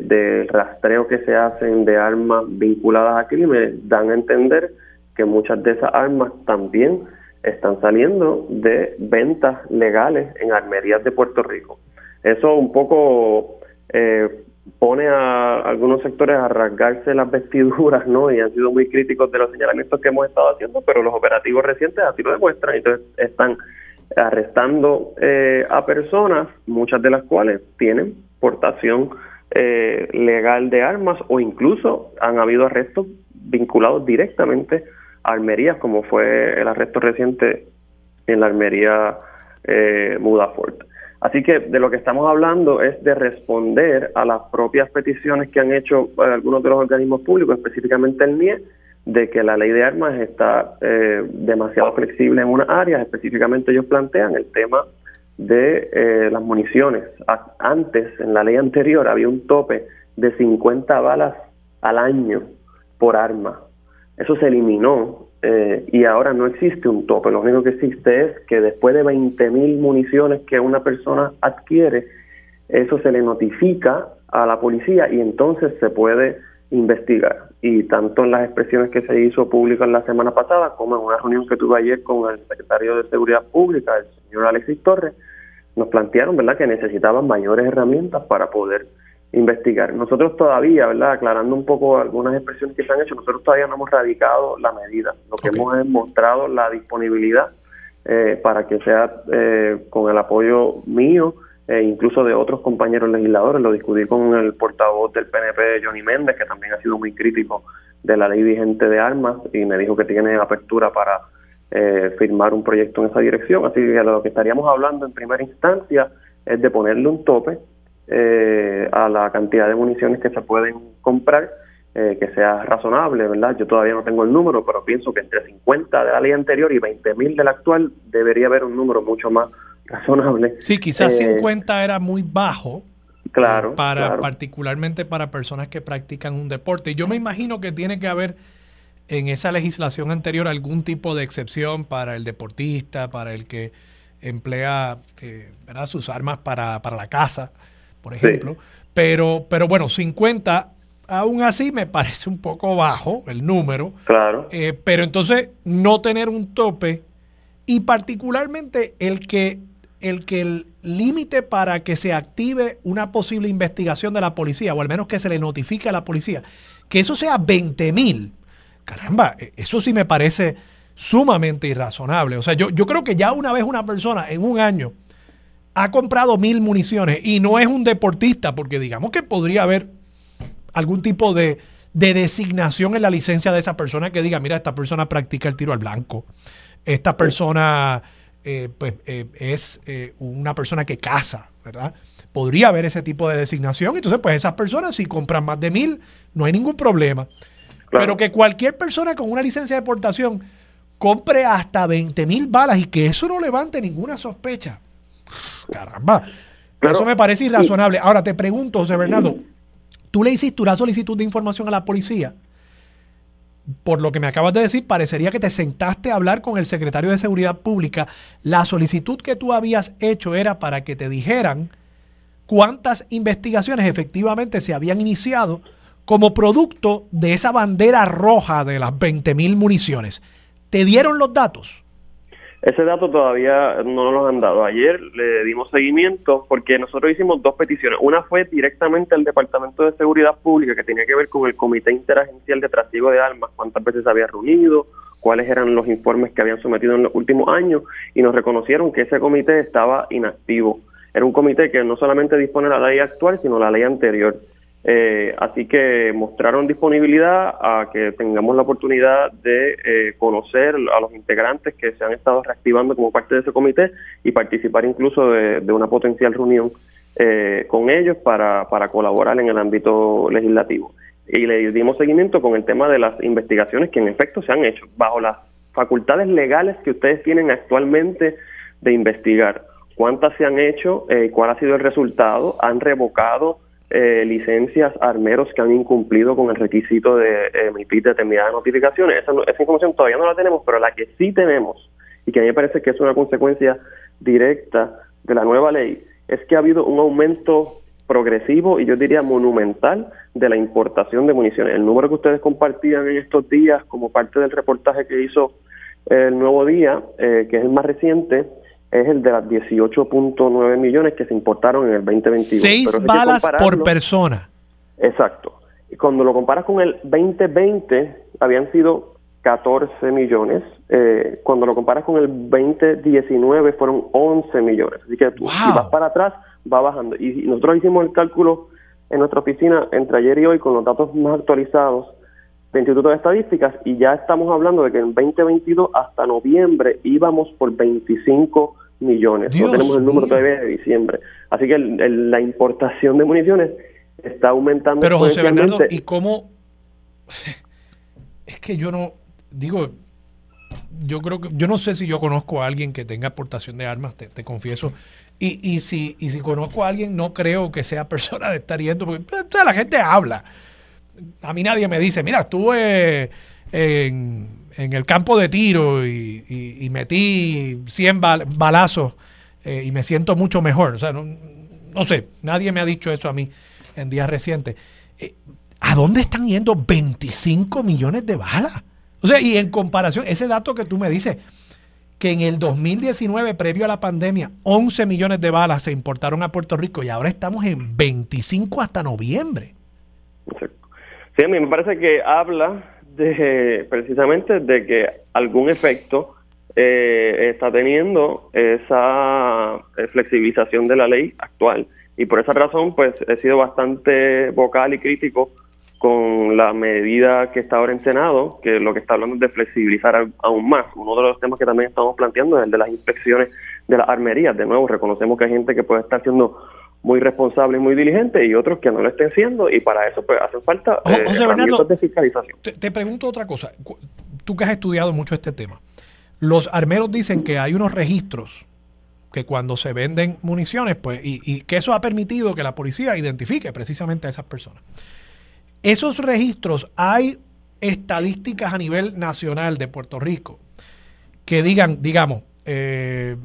del rastreo que se hacen de armas vinculadas a crímenes, dan a entender que muchas de esas armas también están saliendo de ventas legales en armerías de Puerto Rico. Eso un poco eh, pone a algunos sectores a rasgarse las vestiduras, ¿no? Y han sido muy críticos de los señalamientos que hemos estado haciendo, pero los operativos recientes así lo demuestran. Entonces están arrestando eh, a personas, muchas de las cuales tienen portación eh, legal de armas o incluso han habido arrestos vinculados directamente armerías, como fue el arresto reciente en la armería eh, Mudafort. Así que de lo que estamos hablando es de responder a las propias peticiones que han hecho eh, algunos de los organismos públicos, específicamente el NIE, de que la ley de armas está eh, demasiado flexible en unas áreas. Específicamente ellos plantean el tema de eh, las municiones. Antes, en la ley anterior, había un tope de 50 balas al año por arma. Eso se eliminó eh, y ahora no existe un tope. Lo único que existe es que después de 20.000 municiones que una persona adquiere, eso se le notifica a la policía y entonces se puede investigar. Y tanto en las expresiones que se hizo públicas la semana pasada como en una reunión que tuve ayer con el secretario de Seguridad Pública, el señor Alexis Torres, nos plantearon ¿verdad? que necesitaban mayores herramientas para poder investigar. Nosotros todavía, ¿verdad? Aclarando un poco algunas expresiones que se han hecho, nosotros todavía no hemos radicado la medida. Lo que hemos es mostrado la disponibilidad eh, para que sea eh, con el apoyo mío e incluso de otros compañeros legisladores. Lo discutí con el portavoz del PNP, Johnny Méndez, que también ha sido muy crítico de la ley vigente de armas y me dijo que tiene apertura para eh, firmar un proyecto en esa dirección. Así que lo que estaríamos hablando en primera instancia es de ponerle un tope eh, a la cantidad de municiones que se pueden comprar, eh, que sea razonable, ¿verdad? Yo todavía no tengo el número, pero pienso que entre 50 de la ley anterior y 20 mil de la actual debería haber un número mucho más razonable. Sí, quizás 50 era muy bajo, Claro. Para, Particularmente para personas que practican un deporte. Yo me imagino que tiene que haber en esa legislación anterior algún tipo de excepción para el deportista, para el que emplea eh, sus armas para, la casa, por ejemplo. Pero, pero bueno, 50 aún así me parece un poco bajo el número. Claro. Eh, pero entonces no tener un tope y particularmente el que el que el límite para que se active una posible investigación de la policía, o al menos que se le notifique a la policía, que eso sea 20 mil, caramba, e, eso sí me parece sumamente irrazonable. O sea, yo, yo creo que ya una vez una persona en un año ha comprado mil municiones y no es un deportista, porque digamos que podría haber algún tipo de, de designación en la licencia de esa persona que diga, mira, esta persona practica el tiro al blanco, esta persona eh, pues, eh, es eh, una persona que caza, ¿verdad? Podría haber ese tipo de designación. Entonces, pues esas personas, si compran más de mil, no hay ningún problema. Pero que cualquier persona con una licencia de portación compre hasta 20 mil balas y que eso no levante ninguna sospecha. Caramba. eso me parece irrazonable. Ahora te pregunto, José Bernardo, ¿tú le hiciste una solicitud de información a la policía? por lo que me acabas de decir, parecería que te sentaste a hablar con el secretario de Seguridad Pública. La solicitud que tú habías hecho era para que te dijeran cuántas investigaciones efectivamente se habían iniciado como producto de esa bandera roja de las 20.000 municiones. ¿Te dieron los datos? Ese dato todavía no nos lo han dado. Ayer le dimos seguimiento porque nosotros hicimos dos peticiones. Una fue directamente al Departamento de Seguridad Pública que tenía que ver con el Comité Interagencial de Trasiego de Armas, cuántas veces se había reunido, cuáles eran los informes que habían sometido en los últimos años y nos reconocieron que ese comité estaba inactivo. Era un comité que no solamente dispone de la ley actual, sino la ley anterior. Eh, así que mostraron disponibilidad a que tengamos la oportunidad de eh, conocer a los integrantes que se han estado reactivando como parte de ese comité y participar incluso de, una potencial reunión eh, con ellos para, para colaborar en el ámbito legislativo. Y le dimos seguimiento con el tema de las investigaciones que en efecto se han hecho bajo las facultades legales que ustedes tienen actualmente de investigar. ¿Cuántas se han hecho? ¿Cuál ha sido el resultado? ¿Han revocado? Eh, licencias armeros que han incumplido con el requisito de emitir determinadas notificaciones. Esa, esa, información todavía no la tenemos, pero la que sí tenemos, y que a mí me parece que es una consecuencia directa de la nueva ley, es que ha habido un aumento progresivo y yo diría monumental de la importación de municiones. El número que ustedes compartían en estos días como parte del reportaje que hizo el Nuevo Día, eh, que es el más reciente, es el de las 18.9 millones que se importaron en el 2021. Seis balas por persona. Exacto. Y cuando lo comparas con el 2020, habían sido 14 millones. Eh, cuando lo comparas con el 2019, fueron 11 millones. Así que tú, si vas para atrás, va bajando. Y nosotros hicimos el cálculo en nuestra oficina entre ayer y hoy con los datos más actualizados del Instituto de Estadísticas y ya estamos hablando de que en 2022 hasta noviembre íbamos por 25 millones. no tenemos el número todavía de diciembre. Así que la importación de municiones está aumentando. Pero José Bernardo, ¿y cómo? Es que yo no, digo, yo creo que, yo no sé si yo conozco a alguien que tenga aportación de armas, te, confieso. Y, y, si, y si conozco a alguien, no creo que sea persona de estar yendo, porque la gente habla. A mí nadie me dice, mira, estuve en en el campo de tiro y, metí 100 balazos eh, y me siento mucho mejor. O sea, no, sé, nadie me ha dicho eso a mí en días recientes. Eh, ¿A dónde están yendo 25 millones de balas? O sea, y en comparación, ese dato que tú me dices, que en el 2019, previo a la pandemia, 11 millones de balas se importaron a Puerto Rico y ahora estamos en 25 hasta noviembre. Sí, a mí me parece que habla de precisamente de que algún efecto eh, está teniendo esa eh, flexibilización de la ley actual. Y por esa razón, pues he sido bastante vocal y crítico con la medida que está ahora en Senado, que lo que está hablando es de flexibilizar aún más. Uno de los temas que también estamos planteando es el de las inspecciones de las armerías. De nuevo, reconocemos que hay gente que puede estar siendo muy responsable y muy diligente y otros que no lo estén siendo y para eso pues hacen falta eh, de fiscalización. te pregunto otra cosa. Tú que has estudiado mucho este tema. Los armeros dicen que hay unos registros que cuando se venden municiones, pues, y, que eso ha permitido que la policía identifique precisamente a esas personas. Esos registros, hay estadísticas a nivel nacional de Puerto Rico que digan, digamos, eh,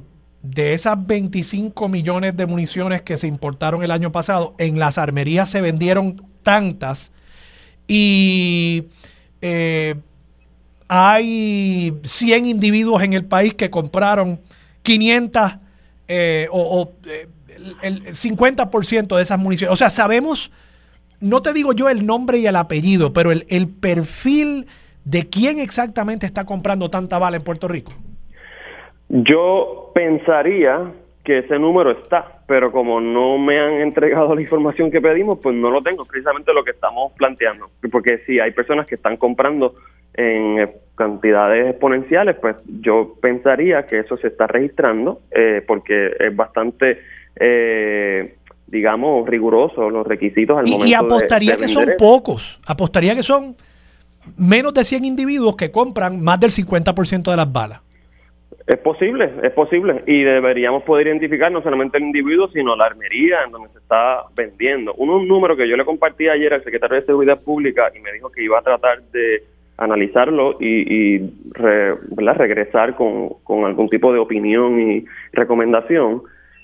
de esas 25 millones de municiones que se importaron el año pasado, en las armerías se vendieron tantas y eh, hay 100 individuos en el país que compraron 500 eh, o, eh, el 50% de esas municiones. O sea, sabemos, no te digo yo el nombre y el apellido, pero el, el perfil de quién exactamente está comprando tanta bala en Puerto Rico. Yo pensaría que ese número está, pero como no me han entregado la información que pedimos, pues no lo tengo, precisamente lo que estamos planteando. Porque si hay personas que están comprando en cantidades exponenciales, pues yo pensaría que eso se está registrando eh, porque es bastante, eh, digamos, riguroso los requisitos al momento Y apostaría que son pocos, apostaría que son menos de 100 individuos que compran más del 50% de las balas. Es posible, es posible. Y deberíamos poder identificar no solamente el individuo, sino la armería en donde se está vendiendo. un número que yo le compartí ayer al secretario de Seguridad Pública y me dijo que iba a tratar de analizarlo y, regresar con, con algún tipo de opinión y recomendación,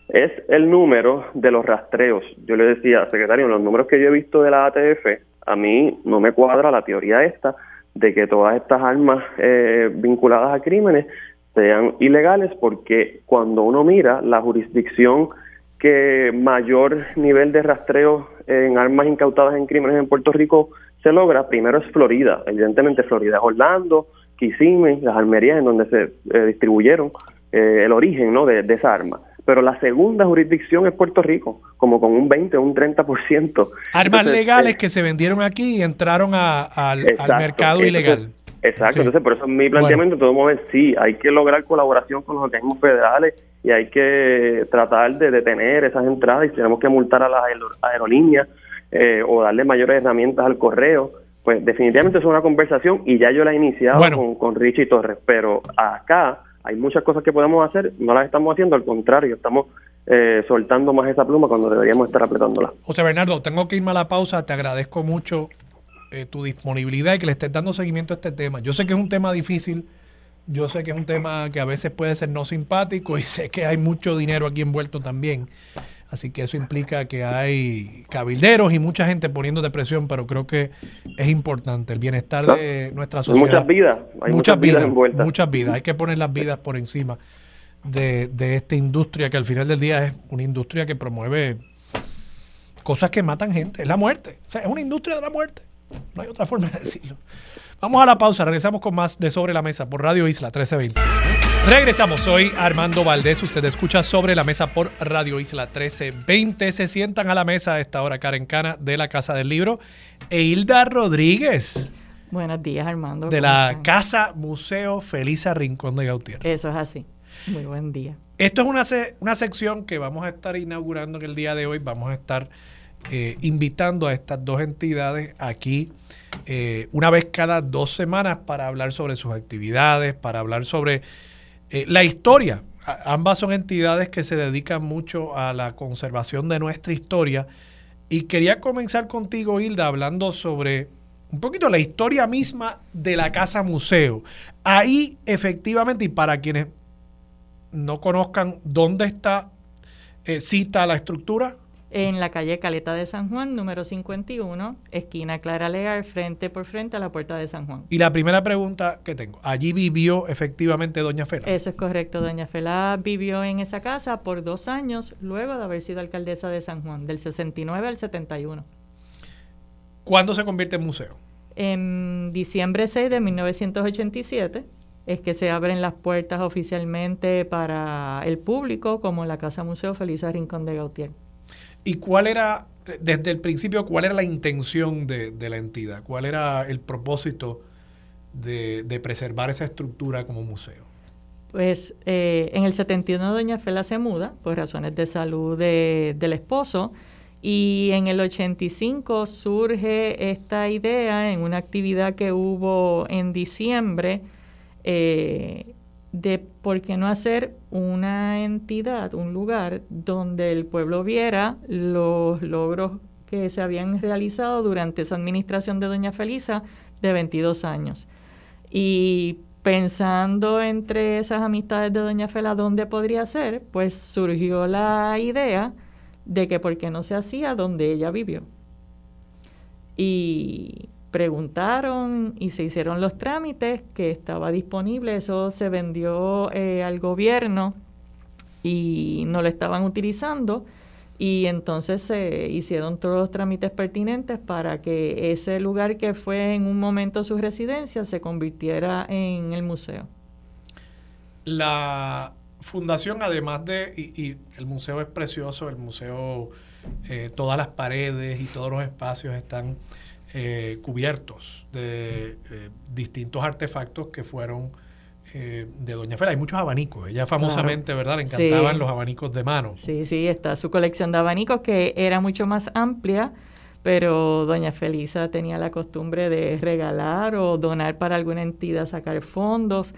es el número de los rastreos. Yo le decía, secretario, los números que yo he visto de la ATF, a mí no me cuadra la teoría esta de que todas estas armas eh, vinculadas a crímenes sean ilegales porque cuando uno mira la jurisdicción que mayor nivel de rastreo en armas incautadas en crímenes en Puerto Rico se logra, primero es Florida. Evidentemente Florida es Orlando, Kissimmee, las armerías en donde se eh, distribuyeron eh, el origen ¿no? de, esa arma. Pero la segunda jurisdicción es Puerto Rico, como con un 20 o un 30%. Armas legales eh, que se vendieron aquí y entraron al, mercado ilegal. Exacto, entonces por eso mi planteamiento en todo momento, sí, hay que lograr colaboración con los organismos federales y hay que tratar de detener esas entradas y tenemos que multar a las aerolíneas eh, o darle mayores herramientas al correo, pues definitivamente es una conversación y ya yo la he iniciado con, con Richie Torres, pero acá hay muchas cosas que podemos hacer, no las estamos haciendo, al contrario, estamos eh, soltando más esa pluma cuando deberíamos estar apretándola. José Bernardo, tengo que irme a la pausa, te agradezco mucho eh, tu disponibilidad y que le estés dando seguimiento a este tema. Yo sé que es un tema difícil, yo sé que es un tema que a veces puede ser no simpático y sé que hay mucho dinero aquí envuelto también. Así que eso implica que hay cabilderos y mucha gente poniendo de presión, pero creo que es importante el bienestar de nuestra sociedad. Muchas vidas, hay muchas, vidas, envueltas. Muchas vidas, hay que poner las vidas por encima de, de esta industria que al final del día es una industria que promueve cosas que matan gente, es la muerte. O sea, es una industria de la muerte. No hay otra forma de decirlo. Vamos a la pausa, regresamos con más de Sobre la Mesa por Radio Isla 1320. Regresamos, soy Armando Valdés, usted escucha Sobre la Mesa por Radio Isla 1320. Se sientan a la mesa a esta hora Karen Cana de la Casa del Libro e Hilda Rodríguez. Buenos días, Armando. De la Casa Museo Felisa Rincón de Gautier. Eso es así. Muy buen día. Esto es una, una sección que vamos a estar inaugurando en el día de hoy. Vamos a estar eh, invitando a estas dos entidades aquí eh, una vez cada dos semanas para hablar sobre sus actividades, para hablar sobre eh, la historia. ambas son entidades que se dedican mucho a la conservación de nuestra historia. Y quería comenzar contigo, Hilda, hablando sobre un poquito la historia misma de la casa museo. Ahí efectivamente, y para quienes no conozcan dónde está cita la estructura, en la calle Caleta de San Juan, número 51, esquina Clara Leal, frente por frente a la puerta de San Juan. Y la primera pregunta que tengo, ¿allí vivió efectivamente Doña Fela? Eso es correcto, Doña Fela vivió en esa casa por dos años luego de haber sido alcaldesa de San Juan, del 69 al 71. ¿Cuándo se convierte en museo? En diciembre 6 de 1987 es que se abren las puertas oficialmente para el público como la Casa Museo Feliz Rincón de Gautier. ¿Y cuál era desde el principio, ¿cuál era la intención de, la entidad? ¿Cuál era el propósito de, preservar esa estructura como museo? Pues eh, en el 71 doña Fela se muda por razones de salud del esposo y en el 85 surge esta idea en una actividad que hubo en diciembre eh, de por qué no hacer una entidad, un lugar donde el pueblo viera los logros que se habían realizado durante esa administración de Doña Felisa de 22 años. Y pensando entre esas amistades de Doña Fela dónde podría ser, pues surgió la idea de que por qué no se hacía donde ella vivió. Y preguntaron y se hicieron los trámites que estaba disponible, eso se vendió eh, al gobierno y no lo estaban utilizando y entonces se hicieron todos los trámites pertinentes para que ese lugar que fue en un momento su residencia se convirtiera en el museo. La fundación, además de, y, el museo es precioso, el museo, eh, todas las paredes y todos los espacios están eh, cubiertos de eh, distintos artefactos que fueron eh, de Doña Fela. Hay muchos abanicos. Ella famosamente, ¿verdad? Le encantaban los abanicos de mano. Sí, sí, está su colección de abanicos que era mucho más amplia, pero Doña Felisa tenía la costumbre de regalar o donar para alguna entidad, sacar fondos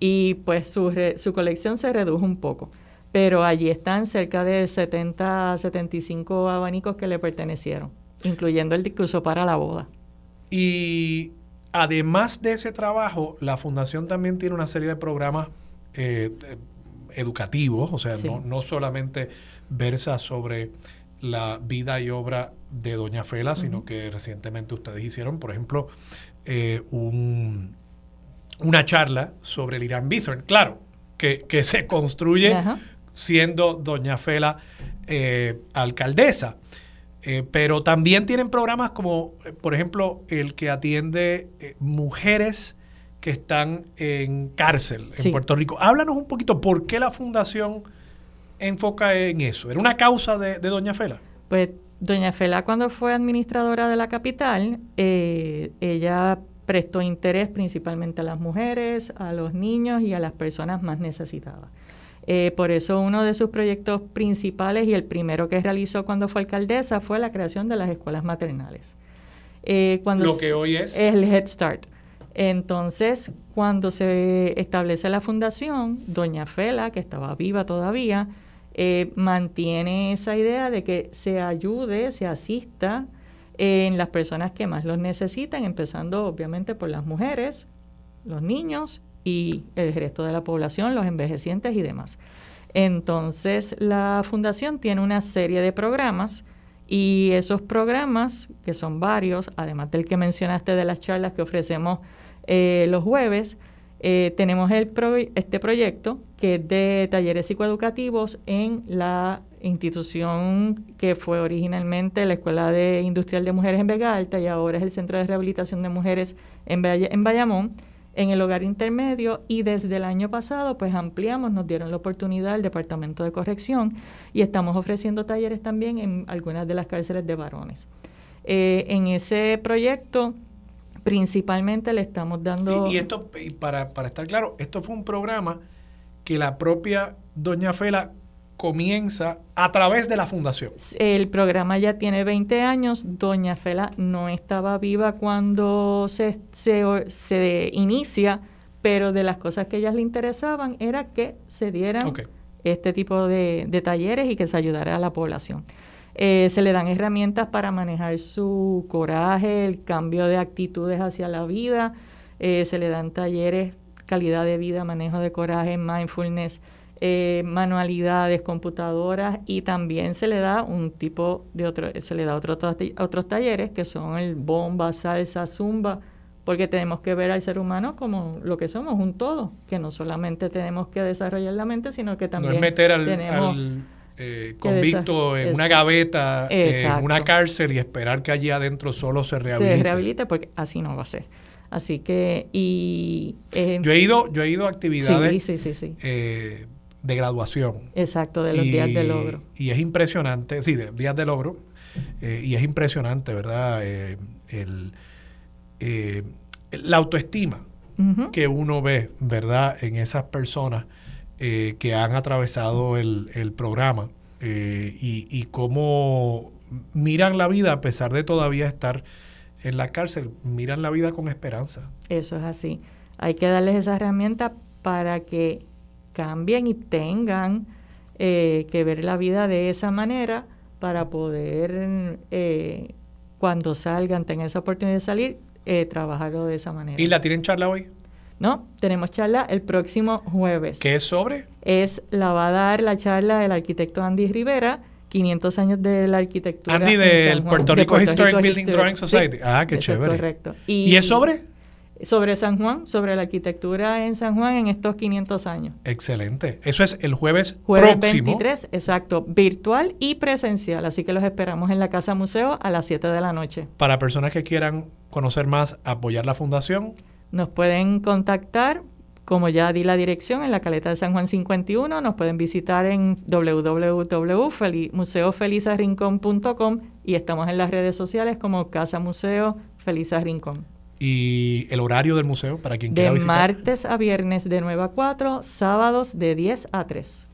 y pues su, su colección se redujo un poco. Pero allí están cerca de 70, 75 abanicos que le pertenecieron incluyendo el discurso para la boda. Y además de ese trabajo, la fundación también tiene una serie de programas eh, educativos, o sea, no, solamente versa sobre la vida y obra de Doña Fela, sino que recientemente ustedes hicieron, por ejemplo, eh, un, una charla sobre el Irán Bithorn. Claro, que, se construye siendo Doña Fela eh, alcaldesa. Eh, pero también tienen programas como, eh, por ejemplo, el que atiende eh, mujeres que están en cárcel en Puerto Rico. Háblanos un poquito por qué la fundación enfoca en eso. ¿Era una causa de, Doña Fela? Pues Doña Fela cuando fue administradora de la capital, ella prestó interés principalmente a las mujeres, a los niños y a las personas más necesitadas. Eh, por eso uno de sus proyectos principales y el primero que realizó cuando fue alcaldesa fue la creación de las escuelas maternales. Eh, cuando Lo que hoy es... el Head Start. Entonces, cuando se establece la fundación, doña Fela, que estaba viva todavía, eh, mantiene esa idea de que se ayude, se asista en las personas que más los necesitan, empezando obviamente por las mujeres, los niños y el resto de la población, los envejecientes y demás. Entonces, la fundación tiene una serie de programas y esos programas, que son varios, además del que mencionaste de las charlas que ofrecemos eh, los jueves, eh, tenemos este proyecto que es de talleres psicoeducativos en la institución que fue originalmente la Escuela de Industrial de Mujeres en Vega Alta y ahora es el Centro de Rehabilitación de Mujeres en, en Bayamón en el hogar intermedio y desde el año pasado pues ampliamos, nos dieron la oportunidad el Departamento de Corrección y estamos ofreciendo talleres también en algunas de las cárceles de varones. Eh, en ese proyecto principalmente le estamos dando... Y, esto, para, para estar claro, esto fue un programa que la propia doña Fela comienza a través de la fundación. El programa ya tiene 20 años. Doña Fela no estaba viva cuando se, se, inicia, pero de las cosas que a ellas le interesaban era que se dieran este tipo de, talleres y que se ayudara a la población. Eh, se le dan herramientas para manejar su coraje, el cambio de actitudes hacia la vida. Eh, se le dan talleres, calidad de vida, manejo de coraje, mindfulness, eh, manualidades, computadoras y también se le da un tipo de otro, se le da otro, otros talleres que son el bomba, salsa, zumba, porque tenemos que ver al ser humano como lo que somos, un todo, que no solamente tenemos que desarrollar la mente, sino que también no es meter al, eh, convicto en una gaveta, en una cárcel y esperar que allí adentro solo se rehabilite. Se rehabilite porque así no va a ser. Así que, y... Eh, yo he ido, yo he ido a actividades sí, sí, sí, de graduación. Exacto, de los días de logro. Y es impresionante, sí, de días de logro. eh, y es impresionante, ¿verdad? Eh, el, la autoestima que uno ve, ¿verdad? En esas personas que han atravesado el, el programa y, y cómo miran la vida a pesar de todavía estar en la cárcel, miran la vida con esperanza. Eso es así. Hay que darles esa herramienta para que cambien y tengan eh, que ver la vida de esa manera para poder, eh, cuando salgan, tengan esa oportunidad de salir, eh, trabajarlo de esa manera. ¿Y la tienen charla hoy? No, tenemos charla el próximo jueves. ¿Qué es sobre? Es, la va a dar la charla el arquitecto Andy Rivera, 500 años de la arquitectura. Andy del Puerto Rico Historic Building Drawing Society. ah, qué chévere. correcto. ¿Y es sobre? Sobre San Juan, sobre la arquitectura en San Juan en estos 500 años. Excelente. Eso es el jueves, jueves próximo. 23, exacto, virtual y presencial. Así que los esperamos en la Casa Museo a las 7 de la noche. Para personas que quieran conocer más, apoyar la fundación. Nos pueden contactar, como ya di la dirección, en la caleta de San Juan 51. Nos pueden visitar en www.museofelizarrincón.com y estamos en las redes sociales como Casa Museo Feliz Rincón y el horario del museo para quien quiera visitar. De martes a viernes de 9 a 4, sábados de 10 a 3.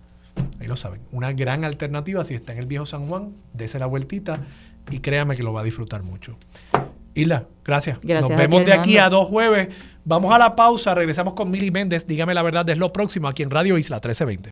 Ahí lo saben. Una gran alternativa si está en el viejo San Juan, dése la vueltita y créame que lo va a disfrutar mucho. Isla, gracias. gracias Nos vemos de aquí a dos jueves. Vamos a la pausa, regresamos con Mili Méndez. Dígame la verdad, es lo próximo aquí en Radio Isla 1320.